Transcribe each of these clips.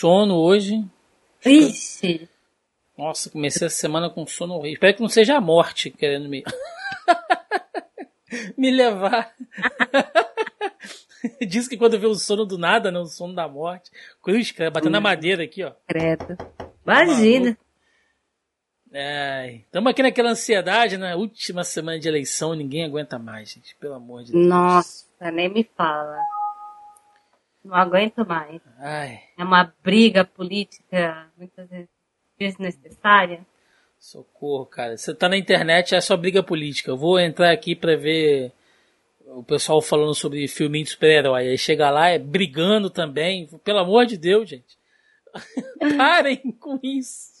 sono hoje. Ixi. Nossa, comecei a semana com sono horrível. Espero que não seja a morte querendo me. me levar. Diz que quando vê o sono do nada, não, o sono da morte. Cruz, cara, batendo na Hum. madeira aqui, ó. Credo. Imagina. Estamos aqui naquela ansiedade, na última semana de eleição, ninguém aguenta mais, gente. Pelo amor de Deus. Nossa, nem me fala. Não aguento mais. Ai, É uma briga política muitas vezes desnecessária. socorro, cara. Você tá na internet, é só briga política. Eu vou entrar aqui pra ver o pessoal falando sobre filminho de super-herói. Aí chega lá, é brigando também. Pelo amor de Deus, gente. Parem com isso.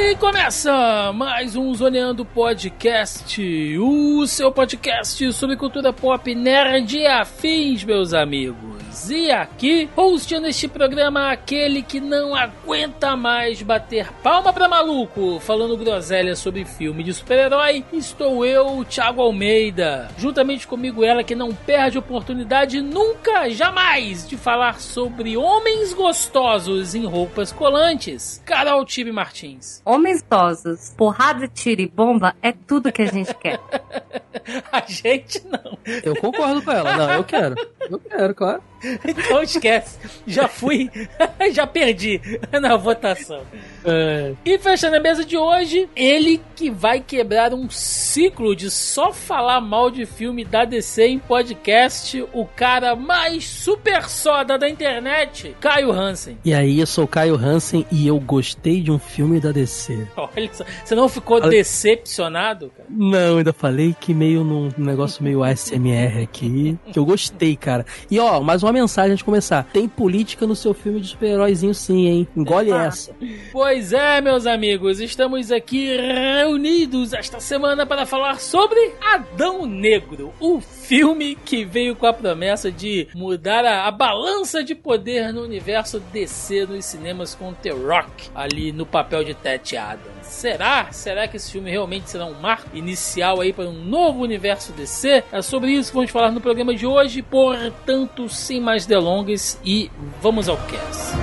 E começa mais um Zoneando Podcast, o seu podcast sobre cultura pop nerd e afins, meus amigos. E aqui, hosteando este programa, aquele que não aguenta mais bater palma pra maluco, falando groselha sobre filme de super-herói, estou eu, Thiago Almeida. Juntamente comigo ela que não perde oportunidade nunca, jamais, de falar sobre homens gostosos em roupas colantes, Carol Tibe Martins. Homens idosos, porrada, tiro e bomba é tudo que a gente quer. A gente não. Eu concordo com ela. Não, eu quero. Eu quero, claro. Então esquece. Já fui, já perdi na votação. É, E fechando a mesa de hoje, ele que vai quebrar um ciclo de só falar mal de filme da DC em podcast, o cara mais super soda da internet, Caio Hansen. E aí, eu sou o Caio Hansen e eu gostei de um filme da DC. Olha só, você não ficou Olha- decepcionado, cara? Não, ainda falei que meio num negócio meio ASMR aqui, que eu gostei, cara. E ó, mais uma mensagem antes de começar. Tem política no seu filme de super-heróizinho sim, hein? Engole Ah. essa. Pois é, meus amigos, estamos aqui reunidos esta semana para falar sobre Adão Negro, o filme que veio com a promessa de mudar a, a balança de poder no universo DC nos cinemas com The Rock ali no papel de Ted Adams. Será? Será que esse filme realmente será um marco inicial aí para um novo universo DC? É sobre isso que vamos falar no programa de hoje, portanto, sem mais delongas e vamos ao cast.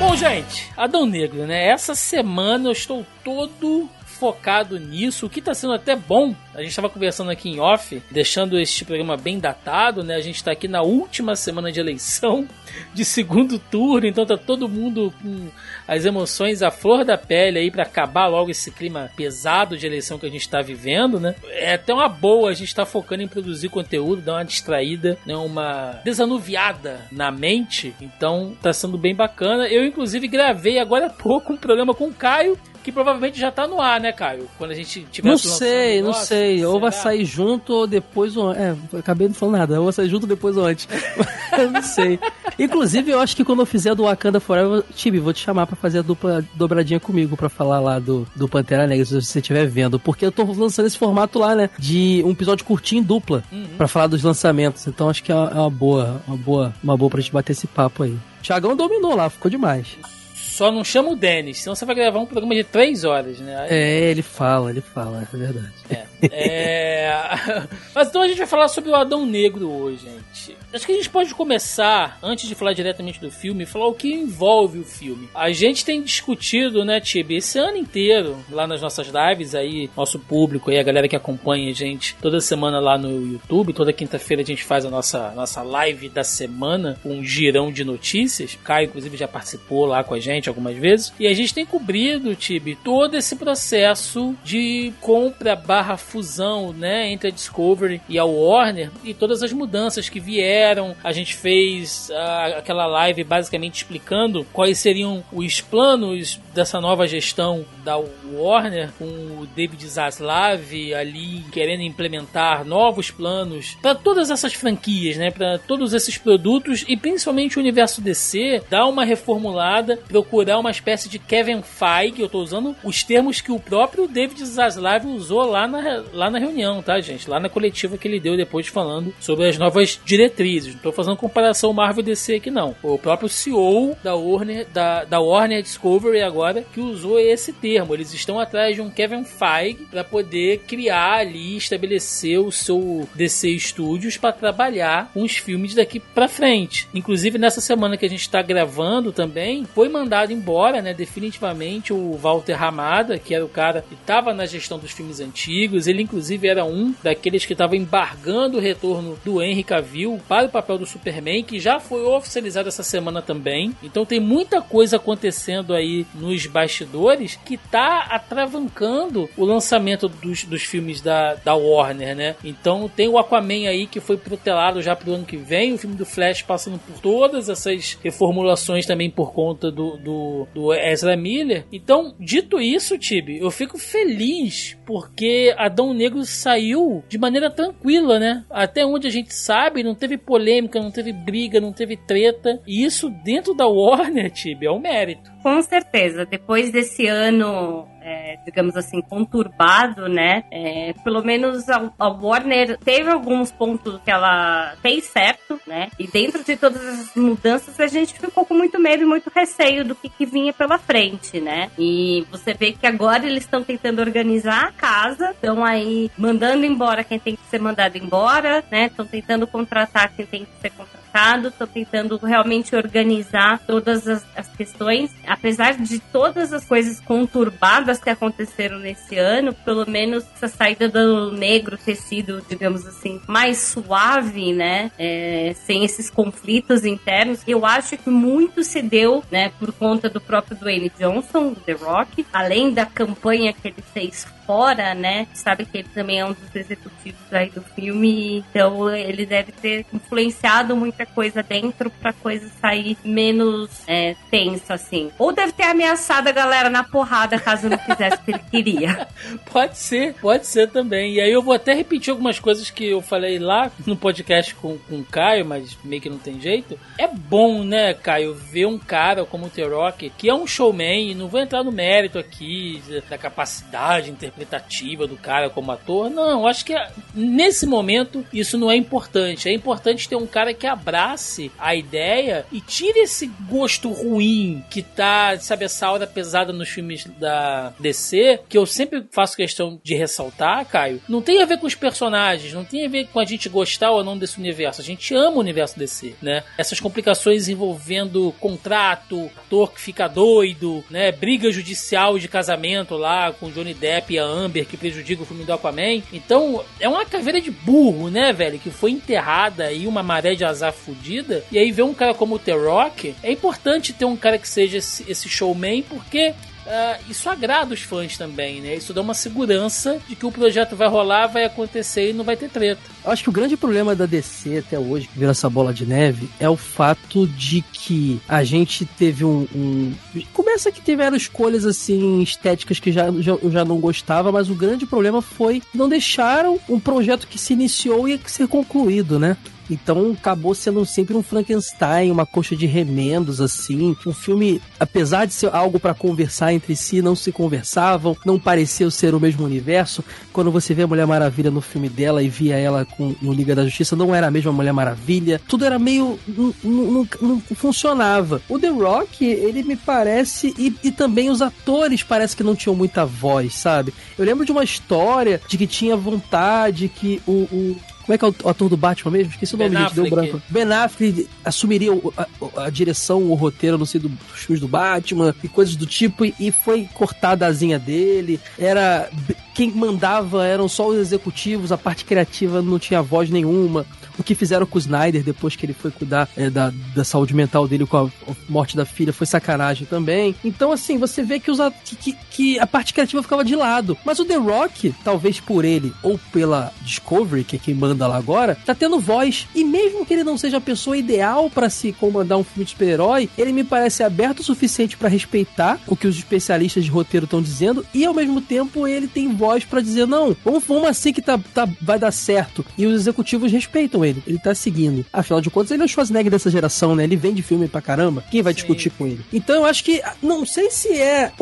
Bom, gente, Adão Negro, né? Essa semana eu estou todo focado nisso, o que tá sendo até bom. A gente estava conversando aqui em off, deixando este programa bem datado, né? A gente tá aqui na última semana de eleição, de segundo turno, então tá todo mundo com as emoções à flor da pele aí para acabar logo esse clima pesado de eleição que a gente tá vivendo, né? É até uma boa a gente tá focando em produzir conteúdo, dar uma distraída, né? uma desanuviada na mente. Então tá sendo bem bacana. Eu inclusive gravei agora há pouco um programa com o Caio que provavelmente já tá no ar, né, Caio? Quando a gente tiver Não sei, não negócio, sei. Ou vai sair junto ou depois ou É, acabei não falando nada. Ou vai sair junto depois ou antes. eu não sei. Inclusive, eu acho que quando eu fizer do Wakanda Forever, Tibi, vou te chamar pra fazer a dupla dobradinha comigo pra falar lá do, do Pantera Negra, se você estiver vendo. Porque eu tô lançando esse formato lá, né? De um episódio curtinho em dupla Uhum. pra falar dos lançamentos. Então acho que é uma é uma boa, uma boa, uma boa pra gente bater esse papo aí. Thiagão dominou lá, ficou demais. Só não chama o Denis, senão você vai gravar um programa de três horas, né? É, ele fala, ele fala, é verdade. É... Mas então a gente vai falar sobre o Adão Negro hoje, gente. Acho que a gente pode começar, antes de falar diretamente do filme, falar o que envolve o filme. A gente tem discutido, né, Tibi, esse ano inteiro, lá nas nossas lives aí, nosso público aí, a galera que acompanha a gente toda semana lá no YouTube, toda quinta-feira a gente faz a nossa, nossa live da semana, um girão de notícias. O Caio, inclusive, já participou lá com a gente, gente algumas vezes. E a gente tem cobrido, Tibi, todo esse processo de compra barra fusão, né, entre a Discovery e a Warner e todas as mudanças que vieram. A gente fez uh, aquela live basicamente explicando quais seriam os planos dessa nova gestão da Warner, com o David Zaslav ali querendo implementar novos planos para todas essas franquias, né, para todos esses produtos e principalmente o universo DC, dar uma reformulada, procurar uma espécie de Kevin Feige, eu estou usando os termos que o próprio David Zaslav usou lá na, lá na reunião, tá, gente? Lá na coletiva que ele deu depois falando sobre as novas diretrizes. Não estou fazendo comparação Marvel DC aqui, não. O próprio CEO da Warner, da, da Warner Discovery agora que usou esse termo. Eles estão atrás de um Kevin Feige para poder criar ali, estabelecer o seu DC Studios para trabalhar com os filmes daqui para frente. Inclusive nessa semana que a gente está gravando também, foi mandado embora, né, definitivamente o Walter Ramada, que era o cara que estava na gestão dos filmes antigos. Ele inclusive era um daqueles que estava embargando o retorno do Henry Cavill para o papel do Superman, que já foi oficializado essa semana também. Então tem muita coisa acontecendo aí nos bastidores que tá atravancando o lançamento dos, dos filmes da, da Warner, né? Então tem o Aquaman aí que foi protelado já pro ano que vem, o filme do Flash passando por todas essas reformulações também por conta do, do, do Ezra Miller. Então, dito isso, Tibi, eu fico feliz porque Adão Negro saiu de maneira tranquila, né? Até onde a gente sabe, não teve polêmica, não teve briga, não teve treta. E isso dentro da Warner, Tibi, é um mérito. Com certeza. Depois desse ano é, digamos assim, conturbado, né? É, pelo menos a, a, Warner teve alguns pontos que ela fez certo, né? E dentro de todas as mudanças, a gente ficou com muito medo e muito receio do que, que vinha pela frente, né? E você vê que agora eles estão tentando organizar a casa, estão aí mandando embora quem tem que ser mandado embora, né? Estão tentando contratar quem tem que ser contratado, estão tentando realmente organizar todas as, as questões, apesar de todas as coisas conturbadas que aconteceram nesse ano, pelo menos essa saída do negro ter sido, digamos assim, mais suave, né? É, sem esses conflitos internos. Eu acho que muito se deu, né, por conta do próprio Dwayne Johnson, The Rock, além da campanha que ele fez fora, né? Sabe que ele também é um dos executivos aí do filme, então ele deve ter influenciado muita coisa dentro pra coisa sair menos é, assim. Ou deve ter ameaçado a galera na porrada caso não fizesse o que ele queria. pode ser, pode ser também. E aí eu vou até repetir algumas coisas que eu falei lá no podcast com, com o Caio, mas meio que não tem jeito. É bom, né, Caio, ver um cara como o T-Rock, que é um showman, e não vou entrar no mérito aqui da capacidade interpretativa do cara como ator. Não, acho que nesse momento isso não é importante. É importante ter um cara que abrace a ideia e tire esse gosto ruim que tá, sabe, essa aura pesada nos filmes da DC, que eu sempre faço questão de ressaltar, Caio, não tem a ver com os personagens, não tem a ver com a gente gostar ou não desse universo. A gente ama o universo DC, né? Essas complicações envolvendo contrato, ator que fica doido, né? Briga judicial de casamento lá com Johnny Depp e a Amber que prejudica o filme do Aquaman. Então, é uma caveira de burro, né, velho? Que foi enterrada aí, uma maré de azar fudida. E aí ver um cara como o The Rock, é importante ter um cara que seja esse, esse showman, porque Uh, isso agrada os fãs também, né? Isso dá uma segurança de que o projeto vai rolar, vai acontecer e não vai ter treta. Eu acho que o grande problema da DC até hoje, que vira essa bola de neve, é o fato de que a gente teve um. um... Começa que tiveram escolhas assim estéticas que já, já, eu já não gostava, mas o grande problema foi que não deixaram um projeto que se iniciou e ser concluído, né? Então acabou sendo sempre um Frankenstein, uma coxa de remendos assim. Um filme, apesar de ser algo para conversar entre si, não se conversavam, não pareceu ser o mesmo universo. Quando você vê a Mulher Maravilha no filme dela e via ela com, no Liga da Justiça, não era a mesma Mulher Maravilha. Tudo era meio. não, não, não funcionava. O The Rock, ele me parece. E, e também os atores parece que não tinham muita voz, sabe? Eu lembro de uma história de que tinha vontade que o, o como é que é o ator do Batman mesmo? Esqueci o nome, gente, deu branco. Ben Affleck assumiria a, a, direção, o roteiro, não sei, do, dos filmes do Batman e coisas do tipo, e, e foi cortada a asinha dele. Era. Quem mandava eram só os executivos, a parte criativa não tinha voz nenhuma o que fizeram com o Snyder depois que ele foi cuidar é, da, da saúde mental dele com a morte da filha foi sacanagem também. Então, assim, você vê que, os, que, que a parte criativa ficava de lado. Mas o The Rock, talvez por ele ou pela Discovery, que é quem manda lá agora, tá tendo voz. E mesmo que ele não seja a pessoa ideal para se comandar um filme de super-herói, ele me parece aberto o suficiente para respeitar o que os especialistas de roteiro estão dizendo e ao mesmo tempo ele tem voz para dizer não, vamos, vamos assim que tá, tá, vai dar certo. E os executivos respeitam ele, ele tá seguindo. Afinal de contas, ele é o Schwarzenegger dessa geração, né? Ele vende filme pra caramba. Quem vai Sim. discutir com ele? Então eu acho que não sei se é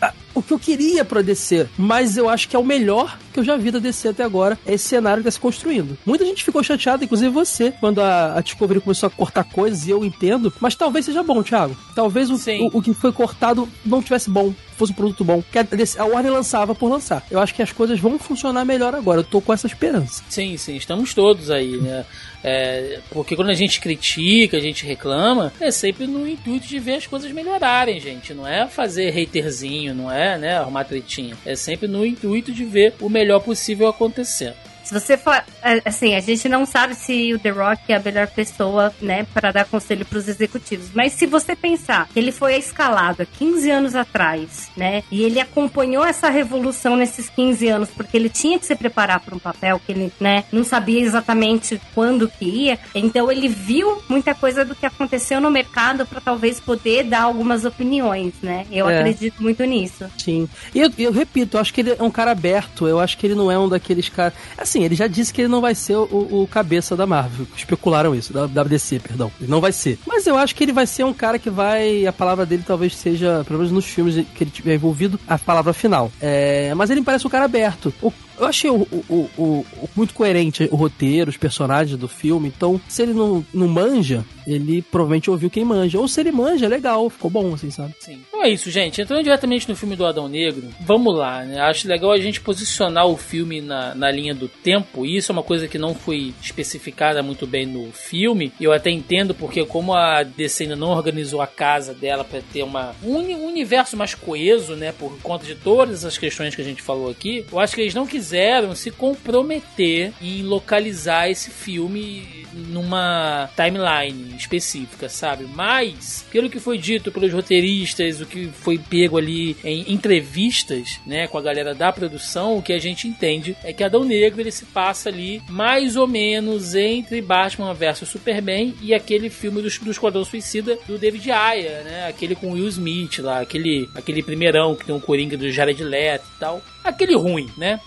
a, o que eu queria pra DC, mas eu acho que é o melhor que eu já vi da DC até agora, é esse cenário que tá se construindo. Muita gente ficou chateada, inclusive você, quando a, a Discovery começou a cortar coisas, e eu entendo, mas talvez seja bom, Thiago. Talvez o, o, o, que foi cortado não tivesse bom, fosse um produto bom. Que a, a Warner lançava por lançar. Eu acho que as coisas vão funcionar melhor agora, eu tô com essa esperança. Sim, sim, estamos todos aí, né? É, porque quando a gente critica, a gente reclama, é sempre no intuito de ver as coisas melhorarem, gente. Não é fazer haterzinho, não é né, arrumar tretinha. É sempre no intuito de ver o melhor possível acontecer. Se você for. É, assim, a gente não sabe se o The Rock é a melhor pessoa, né, para dar conselho para os executivos. Mas se você pensar que ele foi escalado há 15 anos atrás, né, e ele acompanhou essa revolução nesses 15 anos, porque ele tinha que se preparar para um papel que ele, né, não sabia exatamente quando que ia. Então ele viu muita coisa do que aconteceu no mercado para talvez poder dar algumas opiniões, né? Eu é. acredito muito nisso. Sim. E eu, eu repito, eu acho que ele é um cara aberto. Eu acho que ele não é um daqueles caras. Assim, assim, ele já disse que ele não vai ser o, o cabeça da Marvel. Especularam isso, da WDC, perdão. Ele não vai ser. Mas eu acho que ele vai ser um cara que vai. A palavra dele talvez seja, pelo menos nos filmes que ele tiver envolvido, a palavra final. É, mas ele parece um cara aberto. O eu achei o, o, o, muito coerente o roteiro, os personagens do filme. Então, se ele não, não manja, ele provavelmente ouviu quem manja. Ou se ele manja, é legal, ficou bom, assim, sabe? Sim. Então é isso, gente. Entrando diretamente no filme do Adão Negro, vamos lá, né? Acho legal a gente posicionar o filme na, na linha do tempo. E isso é uma coisa que não foi especificada muito bem no filme. Eu até entendo porque, como a DC ainda não organizou a casa dela para ter uma, um universo mais coeso, né? Por conta de todas as questões que a gente falou aqui, eu acho que eles não quiseram quiseram se comprometer em localizar esse filme numa timeline específica, sabe? Mas, pelo que foi dito pelos roteiristas, o que foi pego ali em entrevistas, né, com a galera da produção, o que a gente entende é que Adão Negro ele se passa ali mais ou menos entre Batman vs Superman e aquele filme do, do Esquadrão Suicida do David Ayer, né? Aquele com Will Smith lá, aquele, aquele primeirão que tem um Coringa do Jared Leto e tal aquele ruim, né?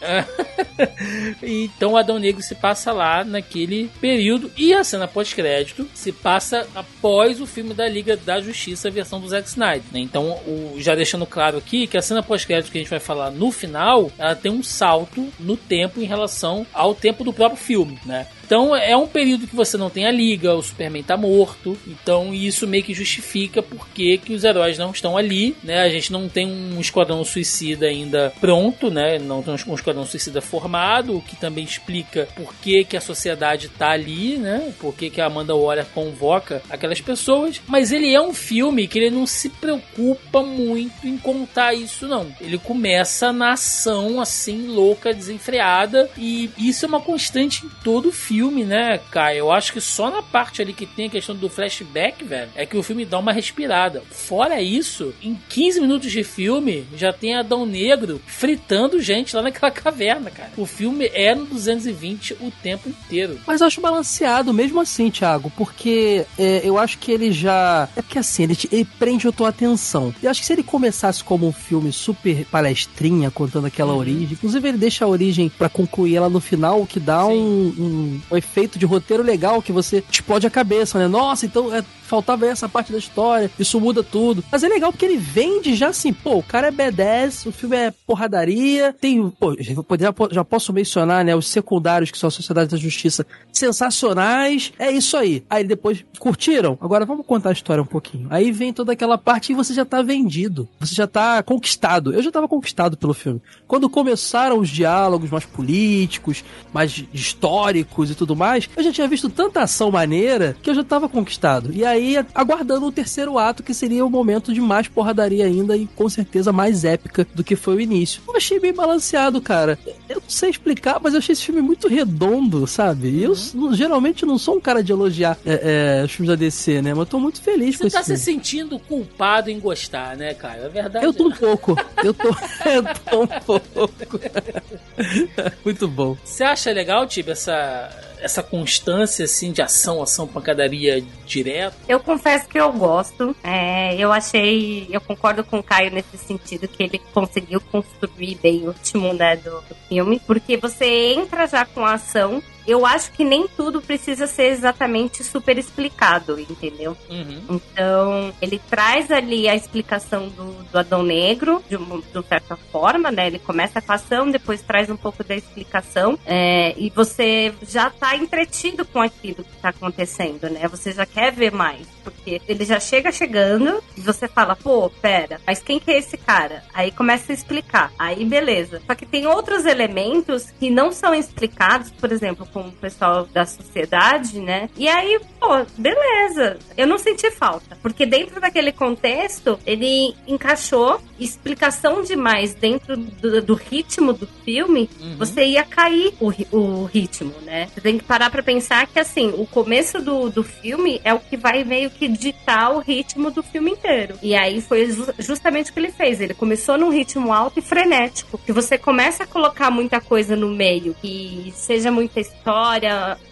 então Adão Negro se passa lá naquele período e a cena pós-crédito se passa após o filme da Liga da Justiça, versão do Zack Snyder. Né? Então, o, já deixando claro aqui que a cena pós-crédito que a gente vai falar no final, ela tem um salto no tempo em relação ao tempo do próprio filme, né? Então é um período que você não tem a liga, o Superman tá morto, então isso meio que justifica porque que os heróis não estão ali, né? A gente não tem um esquadrão suicida ainda pronto, né? Não tem um esquadrão suicida formado, o que também explica por que, que a sociedade tá ali, né? Por que, que a Amanda Waller convoca aquelas pessoas. Mas ele é um filme que ele não se preocupa muito em contar isso, não. Ele começa na ação assim, louca, desenfreada, e isso é uma constante em todo o filme filme, né, Kai? Eu acho que só na parte ali que tem a questão do flashback, velho, é que o filme dá uma respirada. Fora isso, em 15 minutos de filme, já tem Adão Negro fritando gente lá naquela caverna, cara. O filme é no 220 o tempo inteiro. Mas eu acho balanceado mesmo assim, Thiago, porque é, eu acho que ele já. É porque assim, ele, ele prende a tua atenção. Eu acho que se ele começasse como um filme super palestrinha, contando aquela uhum. origem, inclusive ele deixa a origem para concluir ela no final, o que dá um, um, um efeito de roteiro legal que você explode a cabeça, né? Nossa, então é, faltava essa parte da história, isso muda tudo. Mas é legal porque ele vende já assim, pô, o cara é B10, o filme é porradaria, tem, pô, já, já posso mencionar, né, os secundários que são a Sociedade da Justiça, sensacionais, é isso aí. Aí depois, curtiram? Agora vamos contar a história um pouquinho. Aí vem toda aquela parte e você já tá vendido, você já tá conquistado. Eu já tava conquistado pelo filme. Quando começaram os diálogos mais políticos, mais históricos e tudo mais, eu já tinha visto tanta ação maneira que eu já tava conquistado. E aí, aguardando o terceiro ato, que seria o momento de mais porradaria ainda e com certeza mais épica do que foi o início. Eu achei bem balanceado, cara. Eu não sei explicar, mas eu achei esse filme muito redondo, sabe? E eu Uhum. geralmente não sou um cara de elogiar é, é, os filmes da DC, né? Mas eu tô muito feliz com Você esse tá se filme. sentindo culpado em gostar, né, cara? É verdade. Eu tô um pouco. Eu tô, eu tô um pouco. Muito bom. Você acha legal, Tibi, essa, essa constância, assim, de ação, ação, pancadaria direto? Eu confesso que eu gosto. É, eu achei. Eu concordo com o Caio nesse sentido que ele conseguiu construir bem o ritmo né, do, do filme. Porque você entra já com a ação. Eu acho que nem tudo precisa ser exatamente super explicado, entendeu? Uhum. Então, ele traz ali a explicação do, do Adão Negro, de, uma, de certa forma, né? Ele começa com a ação, depois traz um pouco da explicação, é, e você já tá entretido com aquilo que tá acontecendo, né? Você já quer ver mais, porque ele já chega chegando e você fala, pô, pera, mas quem que é esse cara? Aí começa a explicar, aí beleza. Só que tem outros elementos que não são explicados, por exemplo, com o pessoal da sociedade, né? E aí, pô, beleza. Eu não senti falta, porque dentro daquele contexto, ele encaixou explicação demais dentro do, do ritmo do filme, Uhum. você ia cair o, o ritmo, né? Você tem que parar pra pensar que, assim, o começo do, do filme é o que vai meio que ditar o ritmo do filme inteiro. E aí foi ju- justamente o que ele fez. Ele começou num ritmo alto e frenético, que você começa a colocar muita coisa no meio, que seja muita história,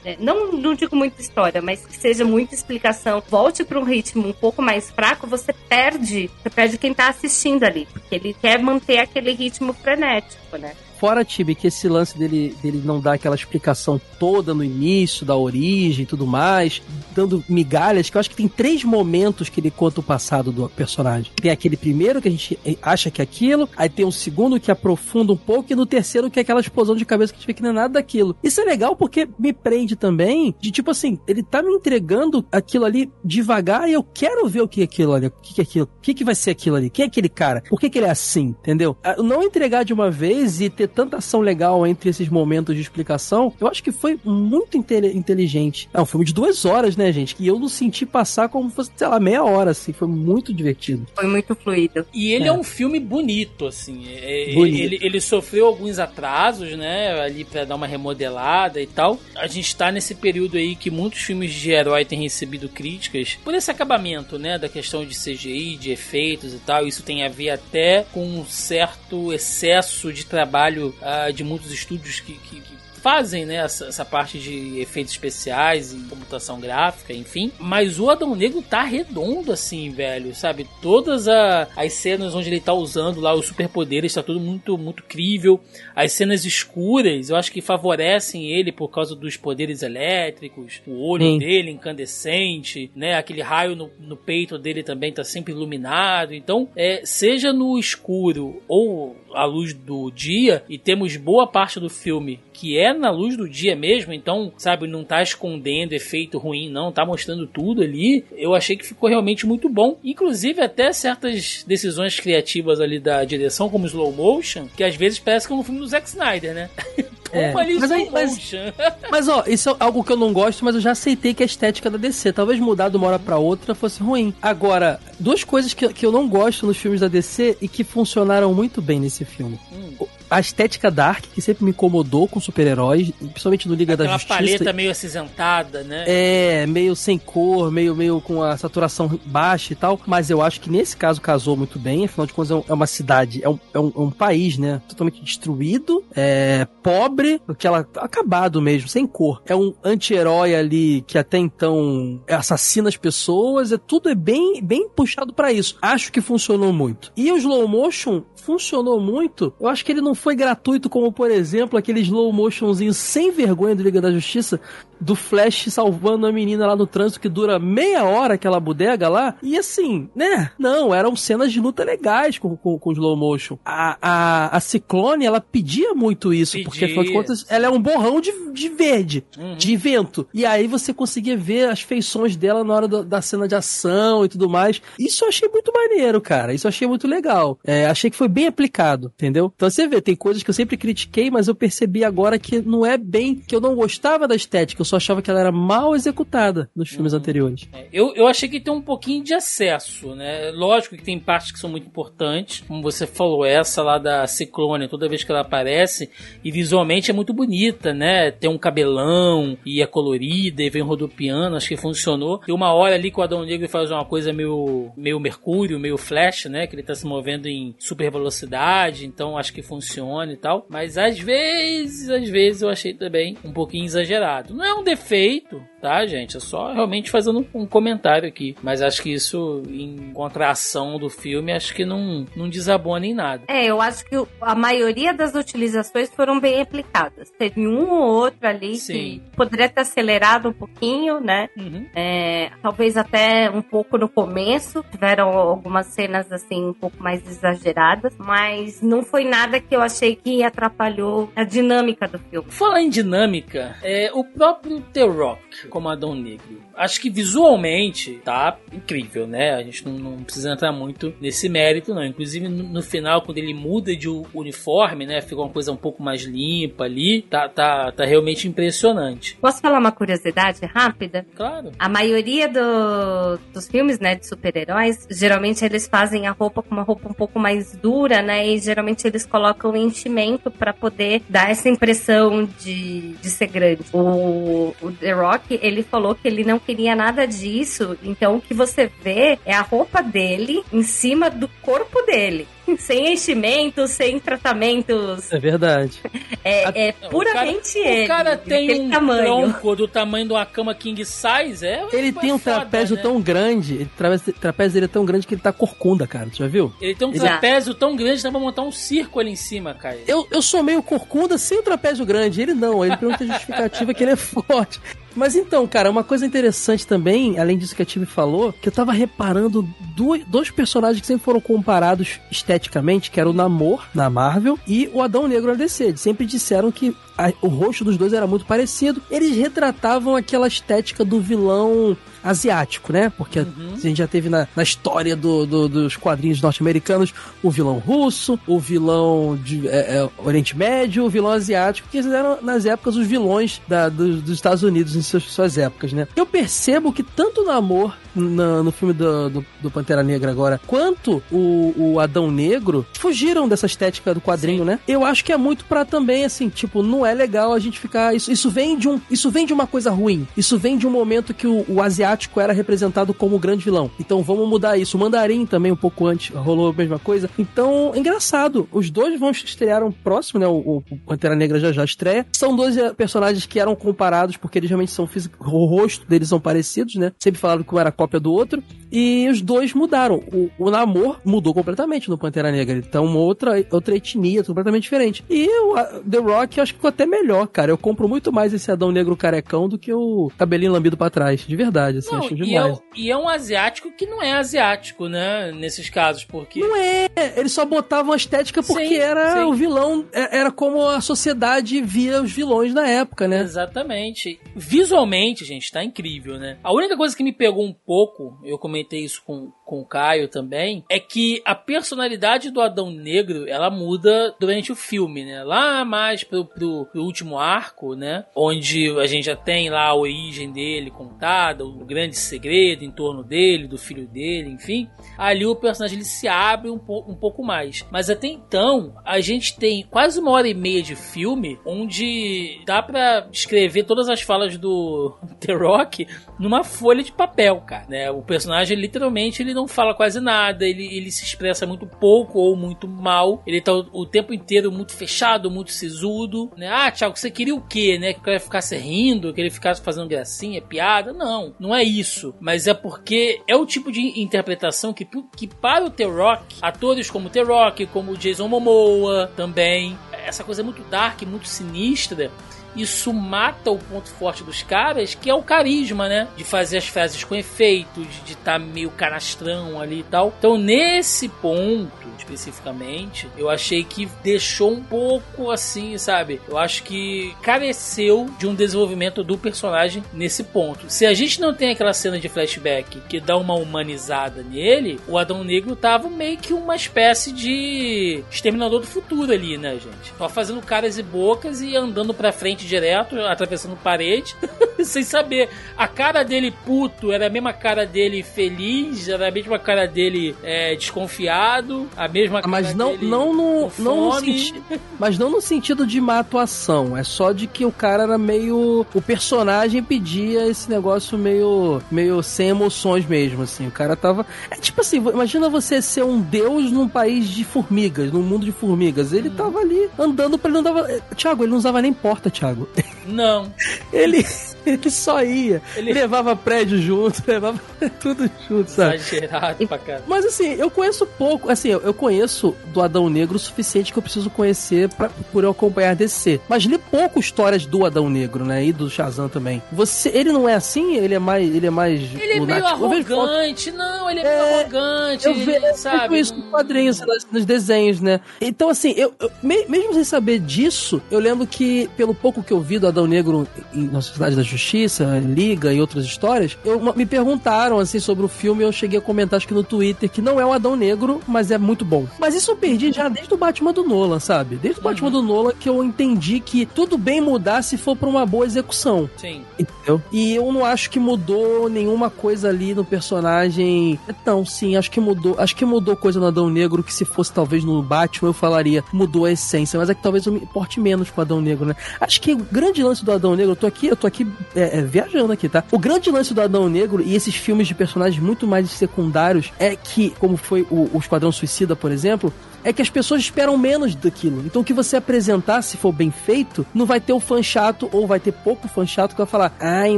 né? não, não digo muita história, mas que seja muita explicação, volte para um ritmo um pouco mais fraco, você perde, você perde quem tá assistindo ali, porque ele quer manter aquele ritmo frenético, né? Fora, Tibi, que esse lance dele, dele não dar aquela explicação toda no início, da origem e tudo mais, dando migalhas, que eu acho que tem três momentos que ele conta o passado do personagem. Tem aquele primeiro que a gente acha que é aquilo, aí tem um segundo que aprofunda um pouco, e no terceiro que é aquela explosão de cabeça que a gente vê que não é nada daquilo. Isso é legal porque me prende também, de tipo assim, ele tá me entregando aquilo ali devagar e eu quero ver o que é aquilo ali, o que é aquilo, o que, que vai ser aquilo ali, quem é aquele cara, por que, que ele é assim, entendeu? Não entregar de uma vez e ter tanta ação legal entre esses momentos de explicação, eu acho que foi muito inte- inteligente. É um filme de duas horas, né, gente? Que eu não senti passar como fosse, sei lá, meia hora, assim. Foi muito divertido. Foi muito fluido. E ele é. É. um filme bonito, assim. É- Bonito. Ele, ele sofreu alguns atrasos, né? Ali pra dar uma remodelada e tal. A gente tá nesse período aí que muitos filmes de herói têm recebido críticas por esse acabamento, né? Da questão de CGI, de efeitos e tal. Isso tem a ver até com um certo excesso de trabalho ah, de muitos estúdios que- que- que fazem né, essa, essa parte de efeitos especiais e computação gráfica, enfim. Mas o Adão Negro tá redondo assim, velho, sabe? Todas a- as cenas onde ele tá usando lá os superpoderes, tá tudo muito, muito crível. As cenas escuras, eu acho que favorecem ele por causa dos poderes elétricos, o olho Sim. dele incandescente, né? Aquele raio no, no peito dele também tá sempre iluminado. Então, é, seja no escuro ou à luz do dia, e temos boa parte do filme que é na luz do dia mesmo, então, sabe, não tá escondendo efeito ruim, não, tá mostrando tudo ali. Eu achei que ficou realmente muito bom. Inclusive, até certas decisões criativas ali da direção, como slow motion, que às vezes parece que é um filme do Zack Snyder, né? É, mas aí- mas-. Mas, ó, isso é algo que eu não gosto, mas eu já aceitei que a estética da DC. Talvez mudar de uma hora pra outra fosse ruim. Agora, duas coisas que, que eu não gosto nos filmes da DC e que funcionaram muito bem nesse filme. Hum. A estética dark, que sempre me incomodou com super-heróis, principalmente no Liga da Aquela Justiça. paleta meio acinzentada, né? É, meio sem cor, meio, meio com a saturação baixa e tal. Mas eu acho que nesse caso casou muito bem. Afinal de contas, é é uma cidade, é um, é um, é um país, né? Totalmente destruído, é pobre, aquela, acabado mesmo, sem cor. É um anti-herói ali que até então assassina as pessoas. É, tudo é bem, bem puxado pra isso. Acho que funcionou muito. E o slow motion funcionou muito. Eu acho que ele não foi gratuito, como por exemplo aquele slow motionzinho sem vergonha do Liga da Justiça do Flash salvando a menina lá no trânsito que dura meia hora aquela bodega lá. E assim, né? Não, eram cenas de luta legais com, com, com slow motion. A, a, a Ciclone, ela pedia muito isso, porque Pedia. afinal de contas ela é um borrão de, de verde, Uhum. de vento. E aí você conseguia ver as feições dela na hora do- da cena de ação e tudo mais. Isso eu achei muito maneiro, cara. Isso eu achei muito legal. É, achei que foi bem aplicado, entendeu? Então você vê, tem coisas que eu sempre critiquei, mas eu percebi agora que não é bem que eu não gostava da estética, eu só achava que ela era mal executada nos filmes Uhum. anteriores. É, Eu, eu achei que tem um pouquinho de excesso, né? Lógico que tem partes que são muito importantes, como você falou, essa lá da Ciclone, toda vez que ela aparece, e visualmente é muito bonita, né? Tem um cabelão, e é colorida, e vem rodopiando, acho que funcionou. E uma hora ali que o Adão Negro faz uma coisa meio, meio Mercúrio, meio Flash, né? Que ele tá se movendo em super velocidade, então acho que funciona e tal. Mas às vezes, às vezes eu achei também um pouquinho exagerado. Não é um defeito, tá, gente? É só realmente fazendo um comentário aqui. Mas acho que isso, em contração do filme, acho que não, não desabona em nada. É, eu acho que a maioria das utilizações foram bem aplicadas. Teve um ou outro ali Sim. que poderia ter acelerado um pouquinho, né? Uhum. É, talvez até um pouco no começo. Tiveram algumas cenas assim um pouco mais exageradas, mas não foi nada que eu achei que atrapalhou a dinâmica do filme. Falar em dinâmica, é, o próprio The Rock, como Adão Negro, acho que visualmente tá incrível, né? A gente não, não precisa entrar muito nesse mérito, não. Inclusive, no, no final, quando ele muda de uniforme, né? Fica uma coisa um pouco mais limpa ali, tá, tá, tá realmente impressionante. Posso falar uma curiosidade rápida? Claro. A maioria do- dos filmes, né, de super-heróis, geralmente eles fazem a roupa com uma roupa um pouco mais dura, né, e geralmente eles colocam enchimento para poder dar essa impressão de, de ser grande. O, o The Rock, ele falou que ele não queria nada disso, então o que você vê é a roupa dele em cima do corpo dele. Sem enchimento, sem tratamentos. É verdade. É, é puramente o cara, ele. O cara tem um tamanho. tronco do tamanho de uma cama king size, é Ele é tem um trapézio né? tão grande, ele, trapézio, trapézio dele é tão grande que ele tá corcunda, cara. Você já viu? Ele tem um Já. trapézio tão grande que dá pra montar um circo ali em cima, cara. Eu, eu sou meio corcunda sem o trapézio grande. Ele não, ele tem muita justificativa que ele é forte. Mas então, cara, uma coisa interessante também, além disso que a Tibi falou, que eu tava reparando do- dois personagens que sempre foram comparados esteticamente, que era o Namor, na Marvel, e o Adão Negro na DC. Eles sempre disseram que a- o rosto dos dois era muito parecido. Eles retratavam aquela estética do vilão asiático, né? Porque a gente já teve na, na história do- do- dos quadrinhos norte-americanos o vilão russo, o vilão de é, é, Oriente Médio, o vilão asiático, que eram nas épocas os vilões da- dos, dos Estados Unidos em suas, suas épocas, né? Eu percebo que tanto o Namor na- no filme do, do, do Pantera Negra agora, quanto o, o Adão Negro, fugiram dessa estética do quadrinho, né? Eu acho que é muito pra também, assim, tipo, não é legal a gente ficar. Isso, isso vem de um. Isso vem de uma coisa ruim. Isso vem de um momento que o, o asiático era representado como o grande vilão. Então vamos mudar isso. O Mandarim também, um pouco antes, rolou a mesma coisa. Então, é engraçado. Os dois vão estrear um próximo, né? O, o Pantera Negra já já estreia. São dois eh, personagens que eram comparados porque eles realmente são físicos. O rosto deles são parecidos, né? Sempre falaram que um era cópia do outro. E os dois mudaram. O, o Namor mudou completamente no Pantera Negra. Tá uma outra, outra etnia, completamente diferente. E o The Rock, eu acho que ficou até melhor, cara. Eu compro muito mais esse Adão Negro carecão do que o cabelinho lambido pra trás. De verdade, assim, Não, acho e, é, demais. e é um asiático que não é asiático, né? Nesses casos, porque. Não é, eles só botavam a estética porque Sim, era sim. o vilão, é- era como a sociedade via os vilões na época, né? Exatamente. Visualmente, gente, tá incrível, né? A única coisa que me pegou um pouco, eu comentei isso com, com o Caio também, é que a personalidade do Adão Negro, ela muda durante o filme, né? Lá mais pro, pro, pro último arco, né? Onde a gente já tem lá a origem dele contada, o grande segredo em torno dele, do filho dele, enfim. Ali o personagem ele se abre um, po um pouco mais. Mas até então, a gente tem quase uma hora e meia de filme onde dá pra escrever todas as falas do The Rock numa folha de papel, cara. Né? O personagem, literalmente, ele não fala quase nada, ele, ele se expressa muito pouco ou muito mal. Ele tá o, o tempo inteiro muito fechado, muito sisudo. Né? Ah, Thiago, você queria o quê? Né? Que cara ficasse rindo, que ele ficasse fazendo gracinha, piada? Não, não é isso. Mas é porque é o tipo de interpretação que, que para o The Rock, atores como o The Rock, como o Jason Momoa também, essa coisa muito dark, muito sinistra, isso mata o ponto forte dos caras, que é o carisma, né? De fazer as frases com efeitos, de estar tá meio canastrão ali e tal. Então, nesse ponto, especificamente, eu achei que deixou um pouco assim, sabe? Eu acho que careceu de um desenvolvimento do personagem nesse ponto. Se a gente não tem aquela cena de flashback que dá uma humanizada nele, o Adão Negro tava meio que uma espécie de exterminador do futuro ali, né, gente? Só fazendo caras e bocas e andando pra frente direto, atravessando parede, sem saber. A cara dele puto era a mesma cara dele feliz, era a mesma cara dele é, desconfiado, a mesma cara mas não, dele não no, não no senti- mas não no sentido de má atuação, é só de que o cara era meio o personagem pedia esse negócio meio meio sem emoções mesmo assim. O cara tava é tipo assim, imagina você ser um deus num país de formigas, num mundo de formigas. Ele Hum. tava ali andando ele não dava, Thiago, ele não usava nem porta, Thiago. Não. Ele ele só ia, Ele- levava prédio junto, levava tudo junto, sabe? Exagerado pra caramba. Mas assim, eu conheço pouco, assim, eu conheço do Adão Negro o suficiente que eu preciso conhecer pra, por eu acompanhar DC. Mas li pouco histórias do Adão Negro, né? E do Shazam também. Você, ele não é assim? Ele é mais, ele é mais Ele é meio arrogante. Não, ele é, É, meio arrogante. Eu vejo, sabe? isso nos quadrinhos, nos, nos desenhos, né? Então, assim, eu, eu- me- mesmo sem saber disso, eu lembro que, pelo pouco que eu vi do Adão Negro na Sociedade da Justiça, Liga e outras histórias, eu, me perguntaram, assim, sobre o filme e eu cheguei a comentar, acho que no Twitter, que não é o Adão Negro, mas é muito bom. Mas isso eu perdi já desde o Batman do Nolan, sabe? Desde o Batman do Nolan que eu entendi que tudo bem mudar se for pra uma boa execução. Sim. Entendeu? E eu não acho que mudou nenhuma coisa ali no personagem. Não, sim, acho que mudou. Acho que mudou coisa no Adão Negro que se fosse talvez no Batman eu falaria mudou a essência, mas é que talvez eu me importe menos com o Adão Negro, né? Acho que o grande lance do Adão Negro, eu tô aqui, eu tô aqui é, é, viajando aqui, tá? O grande lance do Adão Negro e esses filmes de personagens muito mais secundários é que, como foi o, o Esquadrão Suicida, por exemplo, é que as pessoas esperam menos daquilo. Então o que você apresentar, se for bem feito, não vai ter o fã chato ou vai ter pouco fã chato que vai falar, ai,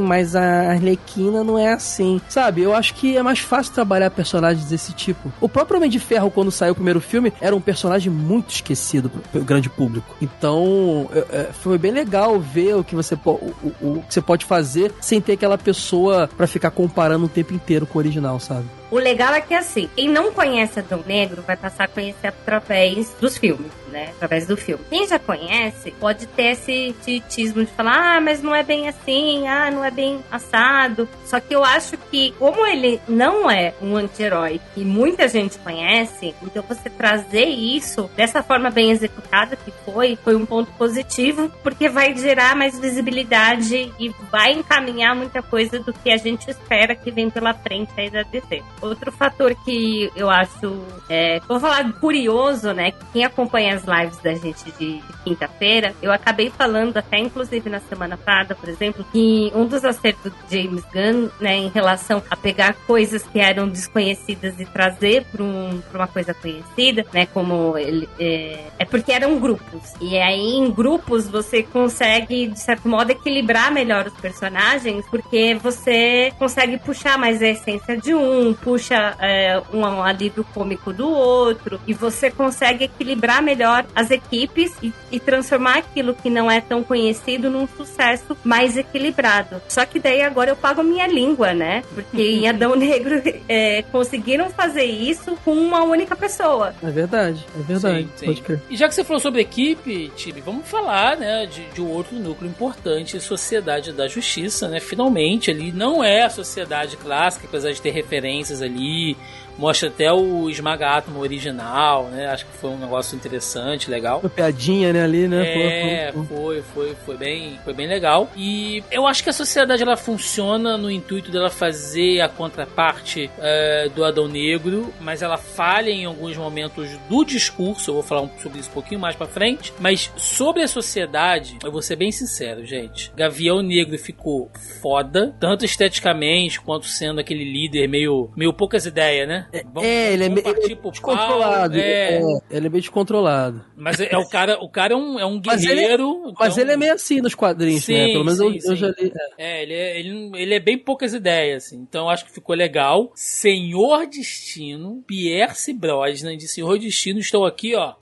mas a Arlequina não é assim. Sabe? Eu acho que é mais fácil trabalhar personagens desse tipo. O próprio Homem de Ferro, quando saiu o primeiro filme, era um personagem muito esquecido pelo grande público. Então, é, é, foi bem legal ver o que você, o, o- o que você pode fazer sem ter aquela pessoa pra ficar comparando o tempo inteiro com o original, sabe? O legal é que assim, quem não conhece Adão Negro vai passar a conhecer através dos filmes, né? Através do filme. Quem já conhece pode ter esse titismo de falar, ah, mas não é bem assim, ah, não é bem assado. Só que eu acho que, como ele não é um anti-herói que muita gente conhece, então você trazer isso dessa forma bem executada que foi, foi um ponto positivo, porque vai gerar mais visibilidade e vai encaminhar muita coisa do que a gente espera que vem pela frente aí da DC. Outro fator que eu acho, é, vou falar curioso, né? que Quem acompanha as lives da gente de, de quinta-feira, eu acabei falando até inclusive na semana passada, por exemplo, que um dos acertos de James Gunn, né, em relação a pegar coisas que eram desconhecidas e trazer para um, uma coisa conhecida, né, como ele é, é porque eram grupos. E aí em grupos você consegue de certo modo equilibrar melhor os personagens, porque você consegue puxar mais a essência de um, puxa é, um alívio cômico do outro, e você consegue equilibrar melhor as equipes e, e transformar aquilo que não é tão conhecido num sucesso mais equilibrado. Só que daí agora eu pago a minha língua, né? Porque em Adão Negro é, conseguiram fazer isso com uma única pessoa. É verdade, é verdade. Sim, sim. Pode crer. E já que você falou sobre equipe, Tibi, vamos falar, né, de, de um outro núcleo importante, Sociedade da Justiça, né? Finalmente, ali não é a sociedade clássica, apesar de ter referências ali, mostra até o Esmaga Átomo original, né? Acho que foi um negócio interessante, legal. Uma piadinha, né, ali, né? É, foi, foi, foi bem, foi bem legal. E eu acho que a sociedade ela funciona no intuito dela fazer a contraparte é, do Adão Negro, mas ela falha em alguns momentos do discurso. Eu vou falar um- sobre isso um pouquinho mais pra frente. Mas sobre a sociedade, eu vou ser bem sincero, gente. Gavião Negro ficou foda, tanto esteticamente quanto sendo aquele líder meio, meio poucas ideias, né? Vamos- É, ele é, meio pau. descontrolado. É, É, ele é meio descontrolado. mas é, é o cara, o cara é um, é um Mas ele- guerreiro. Mas então- ele é meio assim nos quadrinhos, Sim, né? Pelo menos eu, sim, eu sim. já li. é. É, ele é, ele, ele é bem poucas ideias, assim. Então eu acho que ficou legal. Senhor Destino, Pierce Brosnan de Senhor Destino, estou aqui, ó.